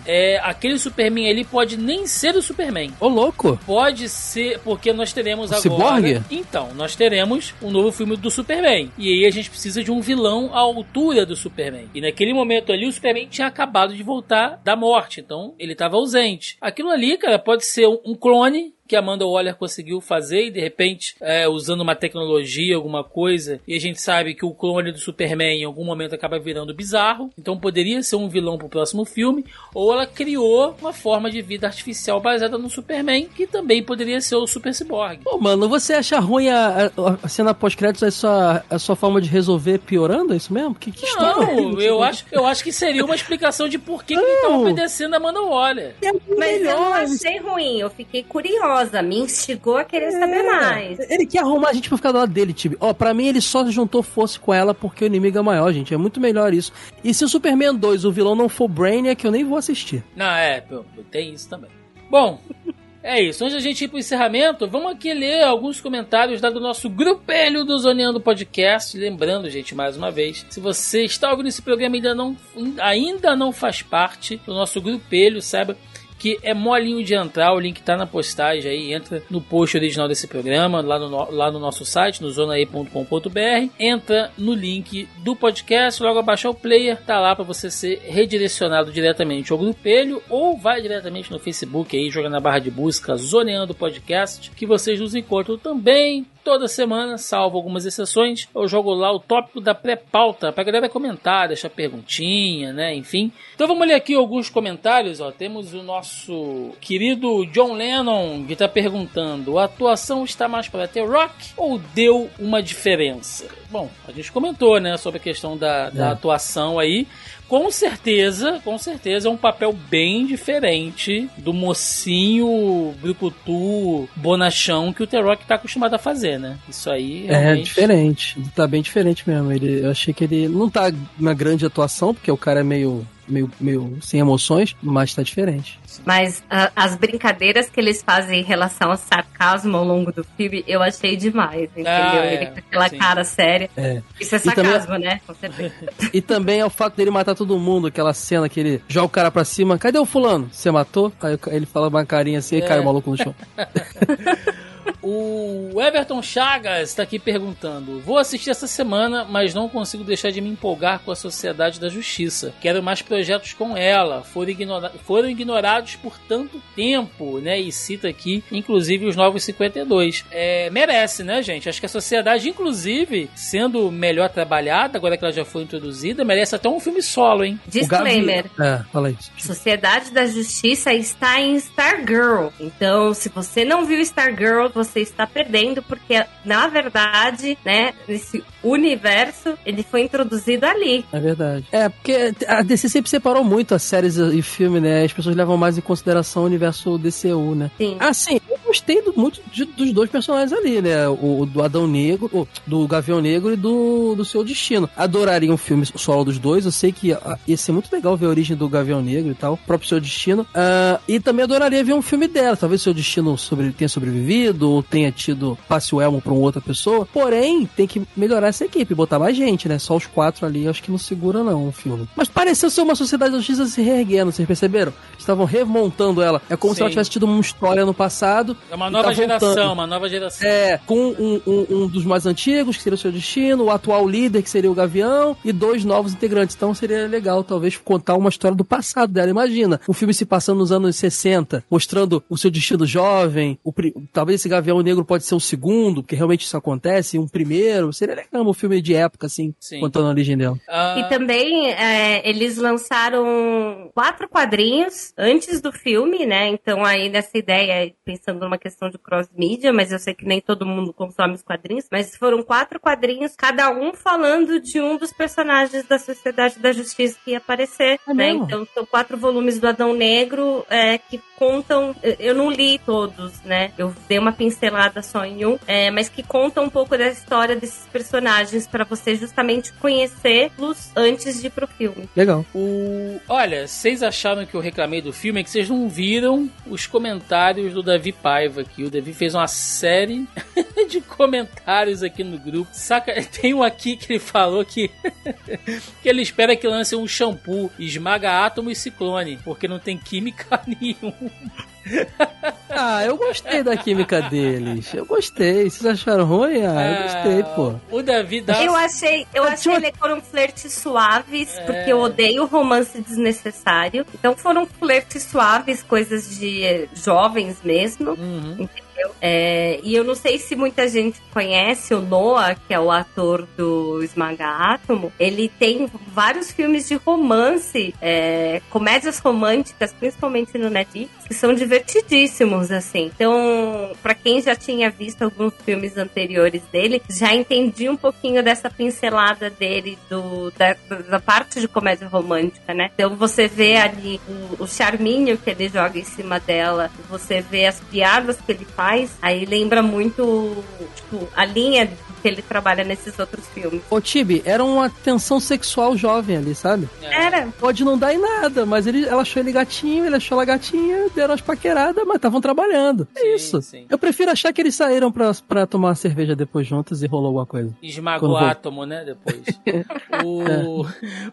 é, aquele Superman ali pode nem ser o Superman. Ô, louco! Pode ser, porque nós teremos O agora. Cyborg? Então, nós teremos um novo filme do Superman. E aí a gente precisa de um vilão à altura do Superman. E naquele momento ali, o Superman tinha acabado de voltar da morte. Então, ele estava ausente. Aquilo ali, cara, pode ser um clone que a Amanda Waller conseguiu fazer e de repente é, usando uma tecnologia, alguma coisa, e a gente sabe que o clone do Superman em algum momento acaba virando bizarro, então poderia ser um vilão pro próximo filme, ou ela criou uma forma de vida artificial baseada no Superman, que também poderia ser o Super Cyborg. Pô, mano, você acha ruim a, a- a cena pós-créditos, a sua, a sua forma de resolver piorando? É isso mesmo? Que, que história é Não, essa? eu acho, eu acho que seria uma explicação de por que, que ele estava Não. obedecendo a Amanda Waller. É Mas eu não achei ruim, eu fiquei curiosa, me instigou a querer saber mais. Ele quer arrumar a gente pra ficar do lado dele, Tibi. Ó, pra mim ele só se juntou força com ela porque o inimigo é maior, gente. É muito melhor isso. E se o Superman 2, o vilão não for Brainiac, eu nem vou assistir. Não, é, tem isso também. Bom, É isso. Antes da gente ir pro encerramento, vamos aqui ler alguns comentários da do nosso grupelho do Zoneando Podcast. Lembrando, gente, mais uma vez, se você está ouvindo esse programa e ainda não, ainda não faz parte do nosso grupelho, saiba que é molinho de entrar, o link tá na postagem aí, entra no post original desse programa, lá no, lá no nosso site, no zonae.com.br, entra no link do podcast, logo abaixo o player, tá lá para você ser redirecionado diretamente ao grupelho ou vai diretamente no Facebook aí, joga na barra de busca Zoneando Podcast, que vocês nos encontram também toda semana, salvo algumas exceções, eu jogo lá o tópico da pré-pauta pra galera comentar, deixar perguntinha, né? Enfim. Então vamos ler aqui alguns comentários, ó. Temos o nosso querido John Lennon que tá perguntando: a atuação está mais para The Rock ou deu uma diferença? Bom, a gente comentou, né, sobre a questão da, da é. atuação aí com certeza, com certeza é um papel bem diferente do mocinho brucutu bonachão que o T-Rock tá acostumado a fazer, né? Isso aí é, realmente... É diferente, tá bem diferente mesmo. Ele, eu achei que ele não tá na grande atuação, porque o cara é meio meio, meio sem emoções, mas tá diferente. Mas uh, as brincadeiras que eles fazem em relação ao sarcasmo ao longo do filme, eu achei demais, entendeu? Ah, é, Ele com aquela sim. cara séria. É. Isso é sarcasmo, também, né? Com certeza. e também é o fato dele matar todo mundo, aquela cena que ele joga o cara pra cima. Cadê o fulano? Você matou? Aí ele fala uma carinha assim é. e cai o maluco no chão. O Everton Chagas está aqui perguntando: Vou assistir essa semana, mas não consigo deixar de me empolgar com a Sociedade da Justiça. Quero mais projetos com ela. Foram, ignora foram ignorados por tanto tempo, né? E cita aqui, inclusive, os Novos 52. É, merece, né, gente? Acho que a Sociedade, inclusive, sendo melhor trabalhada, agora que ela já foi introduzida, merece até um filme solo, hein? Disclaimer: é, fala isso. Sociedade da Justiça está em Stargirl. Então, se você não viu Stargirl, você está perdendo, porque na verdade, né, esse universo, ele foi introduzido ali. É verdade. É, porque a DC sempre separou muito as séries e filme, né? As pessoas levam mais em consideração o universo DCU, né? Sim. Ah, sim, eu gostei do, muito de, dos dois personagens ali, né? O, do Adão Negro, o, do Gavião Negro e do, do Seu Destino. Adoraria um filme solo dos dois. Eu sei que uh, ia ser muito legal ver a origem do Gavião Negro e tal, o próprio Seu Destino. Uh, e também adoraria ver um filme dela. Talvez Seu Destino sobre, tenha sobrevivido ou tenha tido passe o elmo pra uma outra pessoa. Porém, tem que melhorar essa equipe, botar mais gente, né? Só os quatro ali, acho que não segura não o filme. Mas pareceu ser uma sociedade da justiça se reerguendo, vocês perceberam? Estavam remontando ela. É como Sim. se ela tivesse tido uma história no passado. É uma nova tá geração, uma nova geração. É, com um, um, um, dos mais antigos, que seria o seu destino, o atual líder, que seria o Gavião, e dois novos integrantes. Então seria legal, talvez, contar uma história do passado dela. Imagina, um filme se passando nos anos 60, mostrando o seu destino jovem, o, talvez esse Gavião Negro pode ser o segundo, porque realmente isso acontece, um primeiro. Seria legal um filme de época, assim, Sim. contando a origem dela. Uh... E também é, eles lançaram quatro quadrinhos antes do filme, né? Então aí nessa ideia, pensando numa questão de cross-mídia, mas eu sei que nem todo mundo consome os quadrinhos, mas foram quatro quadrinhos, cada um falando de um dos personagens da Sociedade da Justiça que ia aparecer, é né? Mesmo? Então são quatro volumes do Adão Negro é, que contam, eu não li todos, né? Eu dei uma pincelada só em um, é, mas que contam um pouco da história desses personagens para você justamente conhecê-los antes de ir pro filme. Legal. O... Olha, vocês acharam que eu reclamei do filme é que vocês não viram os comentários do Davi Paiva aqui. O Davi fez uma série de comentários aqui no grupo. Saca? Tem um aqui que ele falou que que ele espera que lance um shampoo esmaga átomo e ciclone, porque não tem química nenhuma. Ah, eu gostei da química deles. Eu gostei. Vocês acharam ruim? Ah, eu gostei, pô. O Davi dá... Eu achei, eu achei que foram flertes suaves, é. porque eu odeio romance desnecessário. Então foram flertes suaves, coisas de jovens mesmo. Uhum. É, e eu não sei se muita gente conhece o Noah, que é o ator do Esmaga Átomo. Ele tem vários filmes de romance, é, comédias românticas, principalmente no Netflix, que são divertidíssimos, assim. Então, para quem já tinha visto alguns filmes anteriores dele, já entendi um pouquinho dessa pincelada dele, do, da, da parte de comédia romântica, né? Então, você vê ali o, o charminho que ele joga em cima dela, você vê as piadas que ele faz, aí lembra muito, tipo, a linha que ele trabalha nesses outros filmes. Ô, Tibi, era uma tensão sexual jovem ali, sabe? É. Era. Pode não dar em nada, mas ele, ela achou ele gatinho, ele achou ela gatinha, deram as paqueradas, mas estavam trabalhando. É Sim, isso. sim. Eu prefiro achar que eles saíram pra, pra tomar uma cerveja depois juntos e rolou alguma coisa. Esmagou o átomo, né? Depois. O-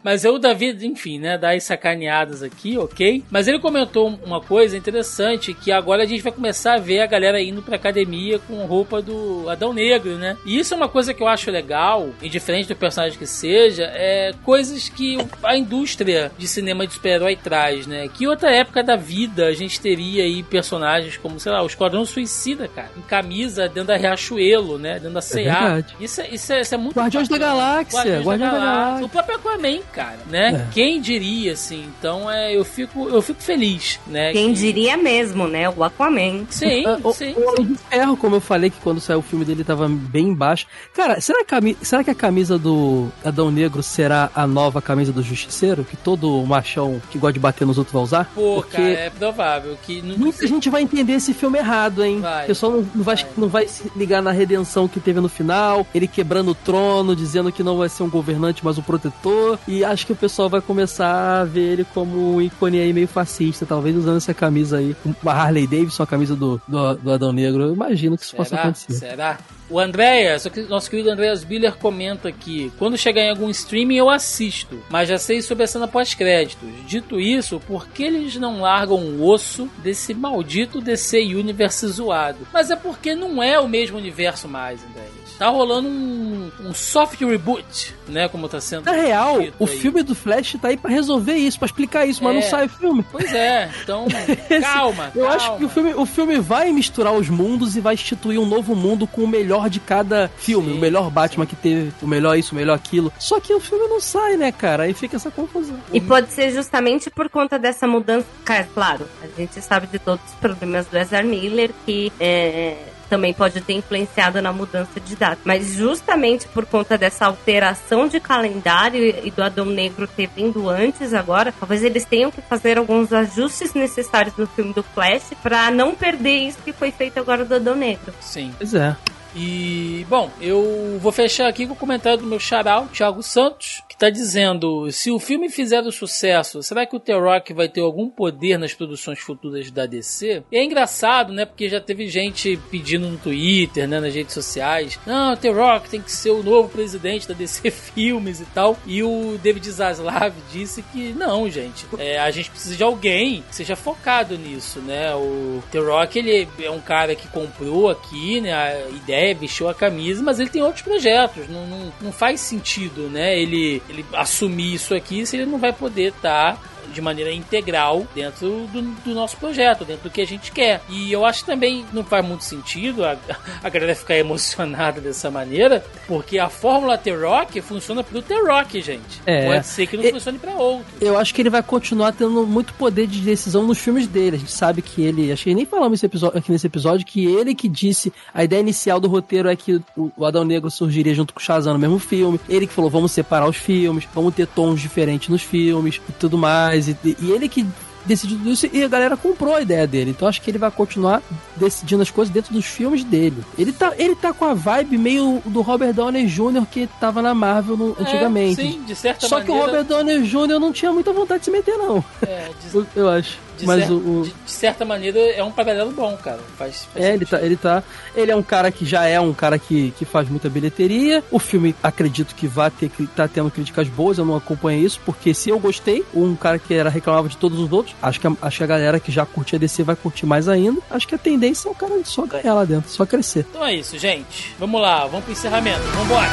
Mas eu, o Davi, enfim, né? Dá as sacaneadas aqui, ok? Mas ele comentou uma coisa interessante: que agora a gente vai começar a ver a galera indo pra academia com roupa do Adão Negro, né? E isso é uma coisa que eu acho legal, e diferente do personagem que seja, é coisas que a indústria de cinema de super-herói traz, né? Que outra época da vida a gente teria aí personagens como, sei lá, o Esquadrão Suicida, cara, em camisa dentro da Riachuelo, né? Dentro da C&A. verdade. Isso é, isso, é, isso é muito Guardiões da. Galáxia, Guardiões, Guardiões da, da Galáxia. Galáxia. O próprio Aquaman, cara, né? É. Quem diria, assim? Então, é, eu fico, eu fico feliz, né? Quem que- diria mesmo, né? O Aquaman. Sim, Ah, o, sim. o Homem de Ferro, como eu falei, que quando saiu o filme dele tava bem embaixo. Cara, será que, a, cami- será que a camisa do Adão Negro será a nova camisa do Justiceiro? Que todo machão que gosta de bater nos outros vai usar? Pô, Porque cara, é provável que... Não, muita gente vai entender esse filme errado, hein? Vai. O pessoal não, não vai, Vai. não vai se ligar na redenção que teve no final, ele quebrando o trono, dizendo que não vai ser um governante, mas um protetor. E acho que o pessoal vai começar a ver ele como um ícone aí meio fascista, talvez usando essa camisa aí, uma Harley Davidson, a camisa do, do, do Adão Negro. Eu imagino que isso possa Será? acontecer. Será? O Andréas, nosso querido Andréas Biller comenta aqui: quando chegar em algum streaming eu assisto, mas já sei sobre a cena pós-créditos. Dito isso, por que eles não largam o osso desse maldito DC Universe zoado? Mas é porque não é o mesmo universo mais, Andréas. Tá rolando um, um soft reboot, né? Como tá sendo. Na real, o aí. filme do Flash tá aí pra resolver isso, pra explicar isso, mas É. não sai o filme. Pois é, então calma. Eu calma. acho que o filme, o filme vai misturar os mundos e vai instituir um novo mundo com o melhor de cada filme. Sim, o melhor Batman que teve, o melhor isso, o melhor aquilo. Só que o filme não sai, né, cara? Aí fica essa confusão. E pode ser justamente por conta dessa mudança. Cara, claro, a gente sabe de todos os problemas do Ezra Miller, que é, também pode ter influenciado na mudança de data. Mas justamente por conta dessa alteração de calendário e do Adão Negro ter vindo antes agora, talvez eles tenham que fazer alguns ajustes necessários no filme do Flash para não perder isso que foi feito agora do Adão Negro. Sim. Pois é. E, bom, eu vou fechar aqui com o comentário do meu charal, Thiago Santos, que tá dizendo: se o filme fizer o sucesso, será que o The Rock vai ter algum poder nas produções futuras da DC? E é engraçado, né? Porque já teve gente pedindo no Twitter, né, nas redes sociais: não, o The Rock tem que ser o novo presidente da DC Filmes e tal. E o David Zaslav disse que não, gente. É, a gente precisa de alguém que seja focado nisso, né? O The Rock, ele é um cara que comprou aqui, né? A ideia, vestiu a camisa, mas ele tem outros projetos. Não, não, não faz sentido, né? Ele, ele assumir isso aqui se ele não vai poder estar de maneira integral dentro do, do nosso projeto, dentro do que a gente quer. E eu acho que também não faz muito sentido a, a galera ficar emocionada dessa maneira, porque a fórmula T-Rock funciona pro T-Rock, gente. É. Pode ser que não E- funcione pra outro. Eu acho que ele vai continuar tendo muito poder de decisão nos filmes dele. A gente sabe que ele. Acho que nem falamos episódio, aqui nesse episódio que ele que disse. A ideia inicial do roteiro é que o, o Adão Negro surgiria junto com o Shazam no mesmo filme. Ele que falou: vamos separar os filmes, vamos ter tons diferentes nos filmes e tudo mais. E, e ele que decidiu tudo isso e a galera comprou a ideia dele. Então acho que ele vai continuar decidindo as coisas dentro dos filmes dele. Ele tá, ele tá com a vibe meio do Robert Downey Jr. que tava na Marvel no- antigamente. É, sim, de certa Só que o maneira. Robert Downey Jr. não tinha muita vontade de se meter, não. é, de, Eu- Eu acho. De Mas cer- o. de- de certa maneira é um paralelo bom, cara. Faz, faz É, ele tá, ele tá. Ele é um cara que já é um cara que, que faz muita bilheteria. O filme, acredito que vai ter cri- tá tendo críticas boas, eu não acompanhei isso, porque se eu gostei, um cara que era reclamava de todos os outros, acho que a, acho que a galera que já curtia DC vai curtir mais ainda. Acho que a tendência é o cara só ganhar lá dentro, só crescer. Então é isso, gente. Vamos lá, vamos pro encerramento. Vambora.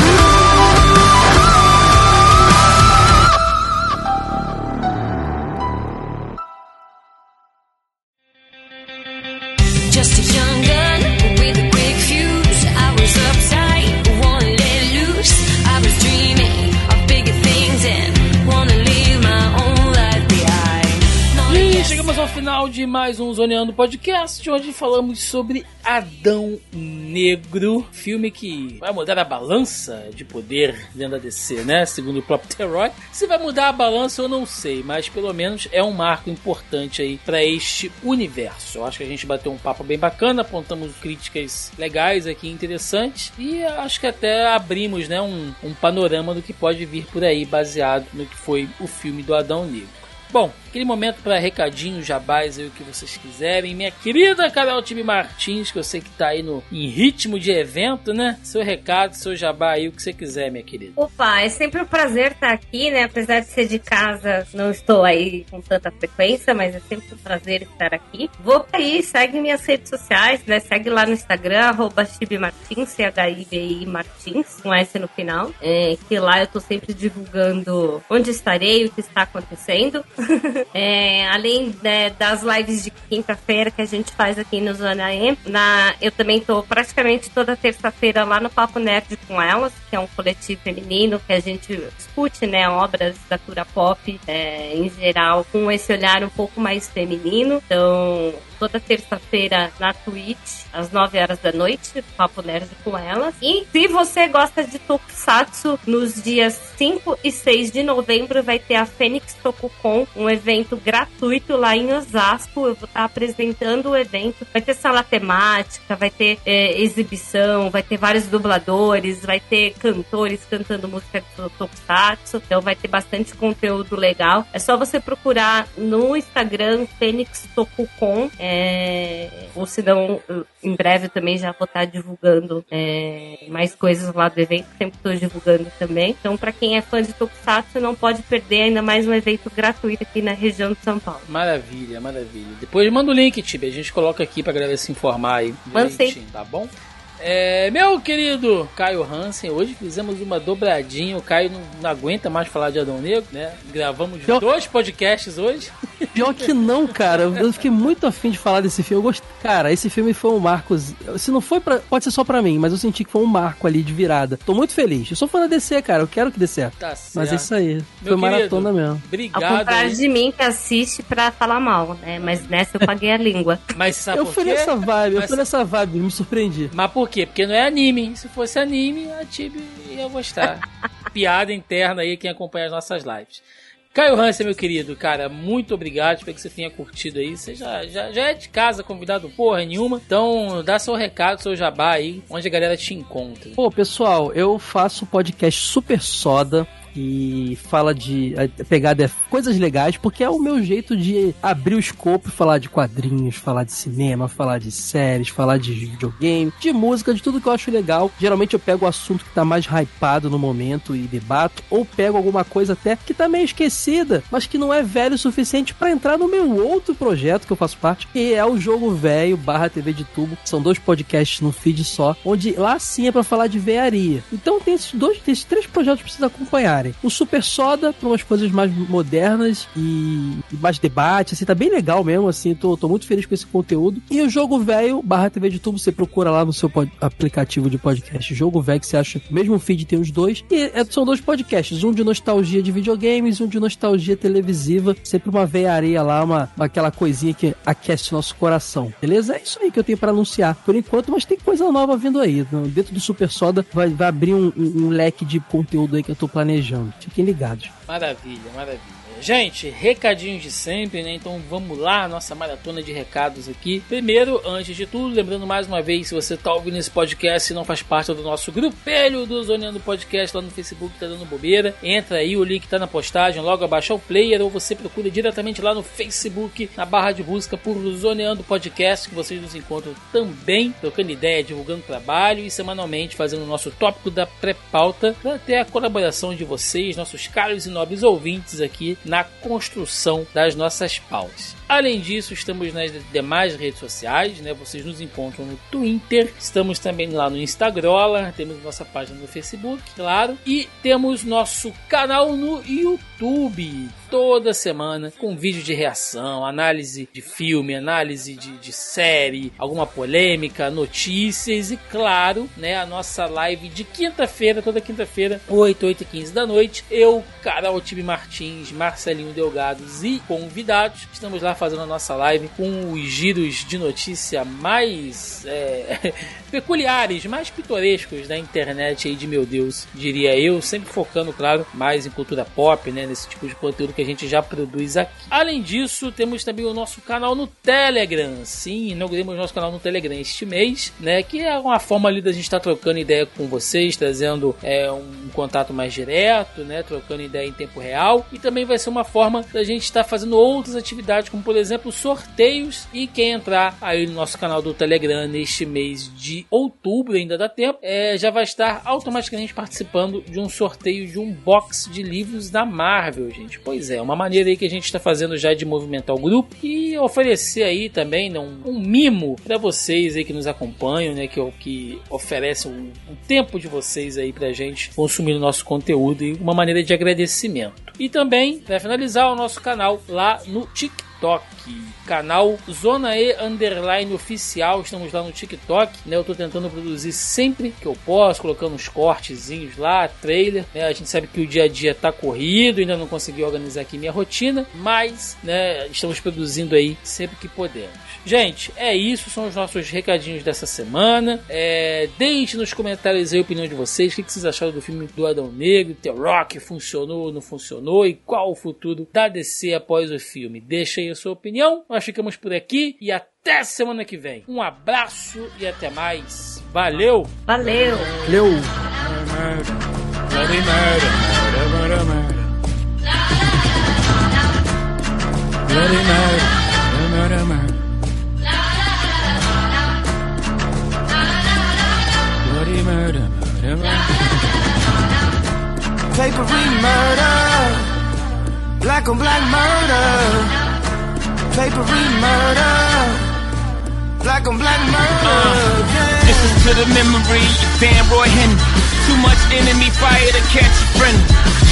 Just final de mais um Zoneando Podcast, onde falamos sobre Adão Negro, filme que vai mudar a balança de poder dentro da DC, né? Segundo o próprio Teroy. Se vai mudar a balança, eu não sei, mas pelo menos é um marco importante aí para este universo. Eu acho que a gente bateu um papo bem bacana, apontamos críticas legais aqui, interessantes, e acho que até abrimos, né, um, um panorama do que pode vir por aí, baseado no que foi o filme do Adão Negro. Bom, aquele momento para recadinhos, jabás aí o que vocês quiserem. Minha querida Carol Tibi Martins, que eu sei que tá aí no, em ritmo de evento, né? Seu recado, seu jabá aí, o que você quiser, minha querida. Opa, é sempre um prazer estar aqui, né? Apesar de ser de casa, não estou aí com tanta frequência, mas é sempre um prazer estar aqui. Vou aí, segue minhas redes sociais, né? Segue lá no Instagram, arroba Martins, C-H-I-B-I Martins, com S no final. É, que lá eu tô sempre divulgando onde estarei, o que está acontecendo. É, além né, das lives de quinta-feira que a gente faz aqui no Zona E, na, eu também tô praticamente toda terça-feira lá no Papo Nerd com elas, que é um coletivo feminino que a gente discute né, obras da cultura pop é, em geral com esse olhar um pouco mais feminino. Então, toda terça-feira na Twitch, às 9 horas da noite, Papo Nerd com elas. E se você gosta de Tokusatsu, nos dias 5 e 6 de novembro vai ter a Fênix Tokukon, um evento gratuito lá em Osasco. Eu vou estar apresentando o evento. Vai ter sala temática, vai ter é, exibição, vai ter vários dubladores, vai ter cantores cantando música do Tokusatsu. Então vai ter bastante conteúdo legal. É só você procurar no Instagram Fênix Tokukon. É, ou se não, em breve também já vou estar divulgando é, mais coisas lá do evento. Sempre estou divulgando também. Então, para quem é fã de Tokusatsu, não pode perder ainda mais um evento gratuito aqui na região de São Paulo. Maravilha, maravilha. Depois manda o link, Tibi. A gente coloca aqui pra galera se informar aí. Manda Tá bom? É, meu querido Caio Hansen, hoje fizemos uma dobradinha. O Caio não, não aguenta mais falar de Adão Negro, né? Gravamos Pior- dois podcasts hoje. Pior que não, cara. Eu fiquei muito afim de falar desse filme. Eu gost... Cara, esse filme foi um marco. Se não foi pra. Pode ser só pra mim, mas eu senti que foi um marco ali de virada. Tô muito feliz. Eu sou fã da DC, cara. Eu quero que dê certo. Tá certo. Mas é isso aí. Meu foi maratona querido, mesmo. Ao Obrigado. contrário aí. de mim que assiste pra falar mal, né? Mas nessa eu paguei a língua. Mas sabe Eu por fui quê? nessa vibe, eu Mas- fui nessa vibe, me surpreendi. Mas por quê? Porque não é anime. Se fosse anime, a Tibi ia gostar. Piada interna aí, quem acompanha as nossas lives. Caio Hansen, meu querido, cara, muito obrigado. Espero que você tenha curtido aí. Você já, já, já é de casa, convidado porra nenhuma. Então, dá seu recado, seu jabá aí, onde a galera te encontra. Pô, pessoal, eu faço podcast super soda e fala de a pegada é coisas legais, porque é o meu jeito de abrir o escopo e falar de quadrinhos, falar de cinema, falar de séries, falar de videogame, de música, de tudo que eu acho legal. Geralmente eu pego o assunto que tá mais hypado no momento e debato, ou pego alguma coisa até que tá meio esquecida, mas que não é velho o suficiente pra entrar no meu outro projeto que eu faço parte, que é o Jogo Velho barra TV de Tubo. São dois podcasts no feed só, onde lá sim é pra falar de vearia. Então tem esses dois, tem esses três projetos que vocês acompanharem. O Super Soda, pra umas coisas mais modernas e, e mais debate, assim, tá bem legal mesmo, assim, tô, tô muito feliz com esse conteúdo. E o Jogo Velho barra TV de Tubo, você procura lá no seu pod- aplicativo de podcast Jogo Velho, que você acha, mesmo feed tem os dois. E é- são dois podcasts, um de nostalgia de videogames, um de nostalgia televisiva, sempre uma veiaria lá, uma, aquela coisinha que aquece nosso coração, beleza? É isso aí que eu tenho pra anunciar por enquanto, mas tem coisa nova vindo aí. Dentro do Super Soda vai, vai abrir um, um- um leque de conteúdo aí que eu tô planejando. Fiquem ligados. Maravilha, maravilha. Gente, recadinhos de sempre, né? Então vamos lá, nossa maratona de recados aqui. Primeiro, antes de tudo, lembrando mais uma vez, se você tá ouvindo esse podcast e não faz parte do nosso grupelho do Zoneando Podcast lá no Facebook, tá dando bobeira, entra aí, o link tá na postagem, logo abaixo é o player, ou você procura diretamente lá no Facebook, na barra de busca por Zoneando Podcast, que vocês nos encontram também, trocando ideia, divulgando trabalho e semanalmente fazendo o nosso tópico da pré-pauta, para ter a colaboração de vocês, nossos caros e nobres ouvintes aqui na construção das nossas pautas. Além disso, estamos nas demais redes sociais, né? Vocês nos encontram no Twitter, estamos também lá no Instagram, temos nossa página no Facebook, claro, e temos nosso canal no YouTube. Toda semana com vídeo de reação, análise de filme, análise de, de série, alguma polêmica, notícias e, claro, né, a nossa live de quinta-feira, toda quinta-feira, 8, 8 e 15 da noite. Eu, Carol Tibi Martins. Marcelinho Delgados e convidados. Estamos lá fazendo a nossa live com os giros de notícia mais é, peculiares, mais pitorescos da internet aí de meu Deus, diria eu, sempre focando, claro, mais em cultura pop, né, nesse tipo de conteúdo que a gente já produz aqui. Além disso, temos também o nosso canal no Telegram. Sim, inauguramos nosso canal no Telegram este mês, né, que é uma forma ali da gente estar trocando ideia com vocês, trazendo é, um contato mais direto, né, trocando ideia em tempo real, e também vai ser uma forma da gente estar fazendo outras atividades, como por exemplo sorteios, e quem entrar aí no nosso canal do Telegram neste mês de outubro, ainda dá tempo, é, já vai estar automaticamente participando de um sorteio de um box de livros da Marvel, gente. Pois é, uma maneira aí que a gente está fazendo já de movimentar o grupo e oferecer aí também né, um, um mimo para vocês aí que nos acompanham, né, que, é o que oferece um, um tempo de vocês aí pra gente consumir o nosso conteúdo e uma maneira de agradecimento. E também, para finalizar, o nosso canal lá no TikTok canal Zona E Underline Oficial. Estamos lá no TikTok, né? Eu tô tentando produzir sempre que eu posso, colocando uns cortezinhos lá, trailer, né? A gente sabe que o dia a dia tá corrido, ainda não consegui organizar aqui minha rotina, mas, né, estamos produzindo aí sempre que podemos. Gente, é isso, são os nossos recadinhos dessa semana. É, deixe nos comentários a opinião de vocês, o que, que vocês acharam do filme do Adão Negro, The Rock, funcionou, não funcionou, e qual o futuro da DC após o filme. Deixa aí a sua opinião. Nós ficamos por aqui e até semana que vem. Um abraço e até mais. Valeu! Valeu! Valeu! Papery murder, black on black murder. Papery murder, black on black murder. yeah. This is to the memory of Dan Roy Henry. Too much enemy fire to catch a friend.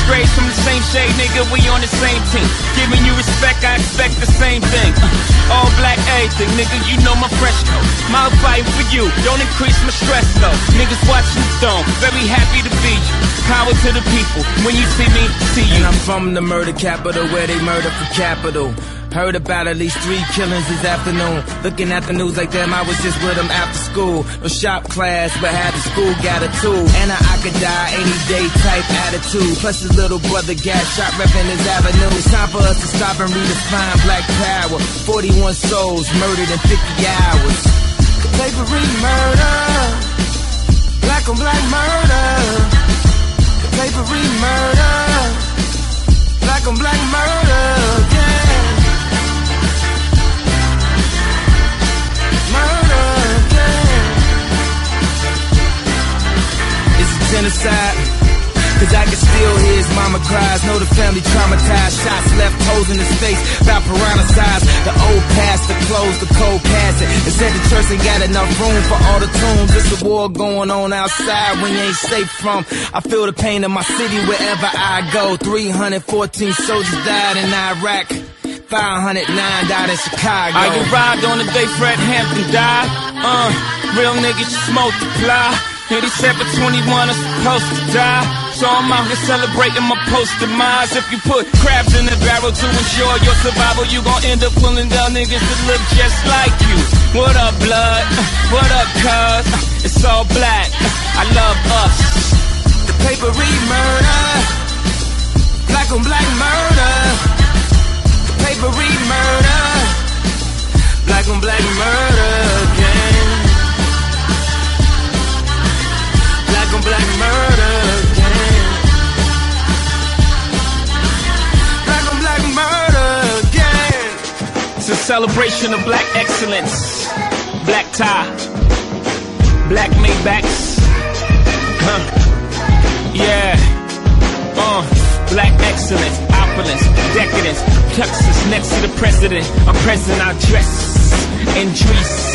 Straight from the same shade, nigga, we on the same team. Giving you respect, I expect the same thing. Uh, all black everything, nigga, you know my fresh coat. My fight for you, don't increase my stress though. Niggas watching the dome, very happy to be you. Power to the people, when you see me, see you. And I'm from the murder capital where they murder for capital. Heard about at least three killings this afternoon. Looking at the news like them, I was just with them after school. No shop class, but had the school got a tool. And I could die any day type attitude. Plus his little brother got shot repping his avenue. It's time for us to stop and redefine black power. 41 souls murdered in 50 hours. Papery murder. Black on black murder. Papery murder. Black on black Murder. Genocide. Cause I can still hear his mama cries. Know the family traumatized. Shots left holes in his face. About piranha. The old past, pastor closed the cold casket. And said the church ain't got enough room for all the tombs. It's a war going on outside when you ain't safe from. I feel the pain of my city wherever I go. 314 soldiers died in Iraq. 509 died in Chicago. I arrived on the day Fred Hampton died. Uh, real niggas just multiply. 87, 21 are supposed to die. So I'm out here celebrating my post demise. If you put crabs in the barrel to ensure your survival, you gon' end up pulling down niggas that look just like you. What up, blood? What up, cuz? It's all black. I love us. The papery murder. Black on black murder. The papery murder. Black on black murder Black on black murder. Black on black murder. It's a celebration of black excellence. Black tie. Black Maybachs. Huh. Yeah. Uh. Black excellence, opulence, decadence. Texas next to the president. I'm president, I dress in dress.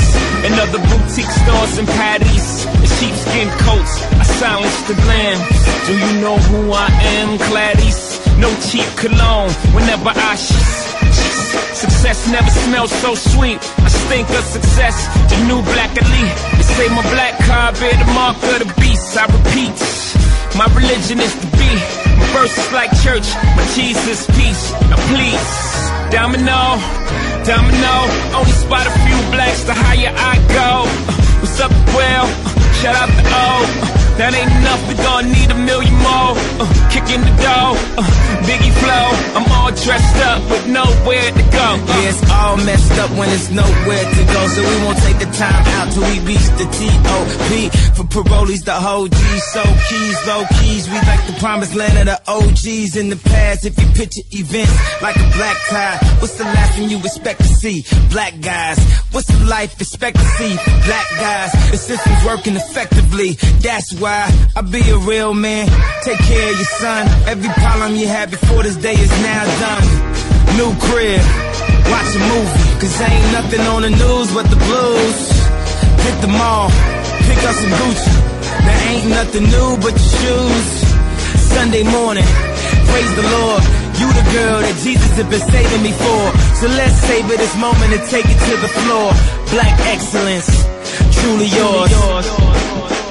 In other boutique stores in Paris. In sheepskin coats, I silence the glam. Do you know who I am, Gladys? No cheap cologne whenever I sh- Success never smells so sweet. I stink of success. The new black elite. They say my black car bear the mark of the beast. I repeat, my religion is to be. My verses like church. My Jesus, peace. Now please, domino, domino. Only spot a few blacks the higher I go. What's up, well? Shout out to O. That ain't enough, we gon' need a million more. Uh, kicking the door, uh, Biggie flow. I'm all dressed up with nowhere to go. Uh, Yeah, it's all messed up when there's nowhere to go. So we won't take the time out till we reach the T.O.P. For parolees, the whole G. So keys, low keys. We like the promised land of the OGs in the past. If you picture events like a black tie, what's the last thing you expect to see? Black guys. What's the life expectancy? Black guys. The system's working effectively. That's why I be a real man. Take care of your son. Every problem you had before this day is now done. New crib, watch a movie. Cause ain't nothing on the news but the blues. Hit the mall, pick up some Gucci. There ain't nothing new but your shoes. Sunday morning, praise the Lord. You the girl that Jesus has been saving me for. So let's savor this moment and take it to the floor. Black excellence, truly yours.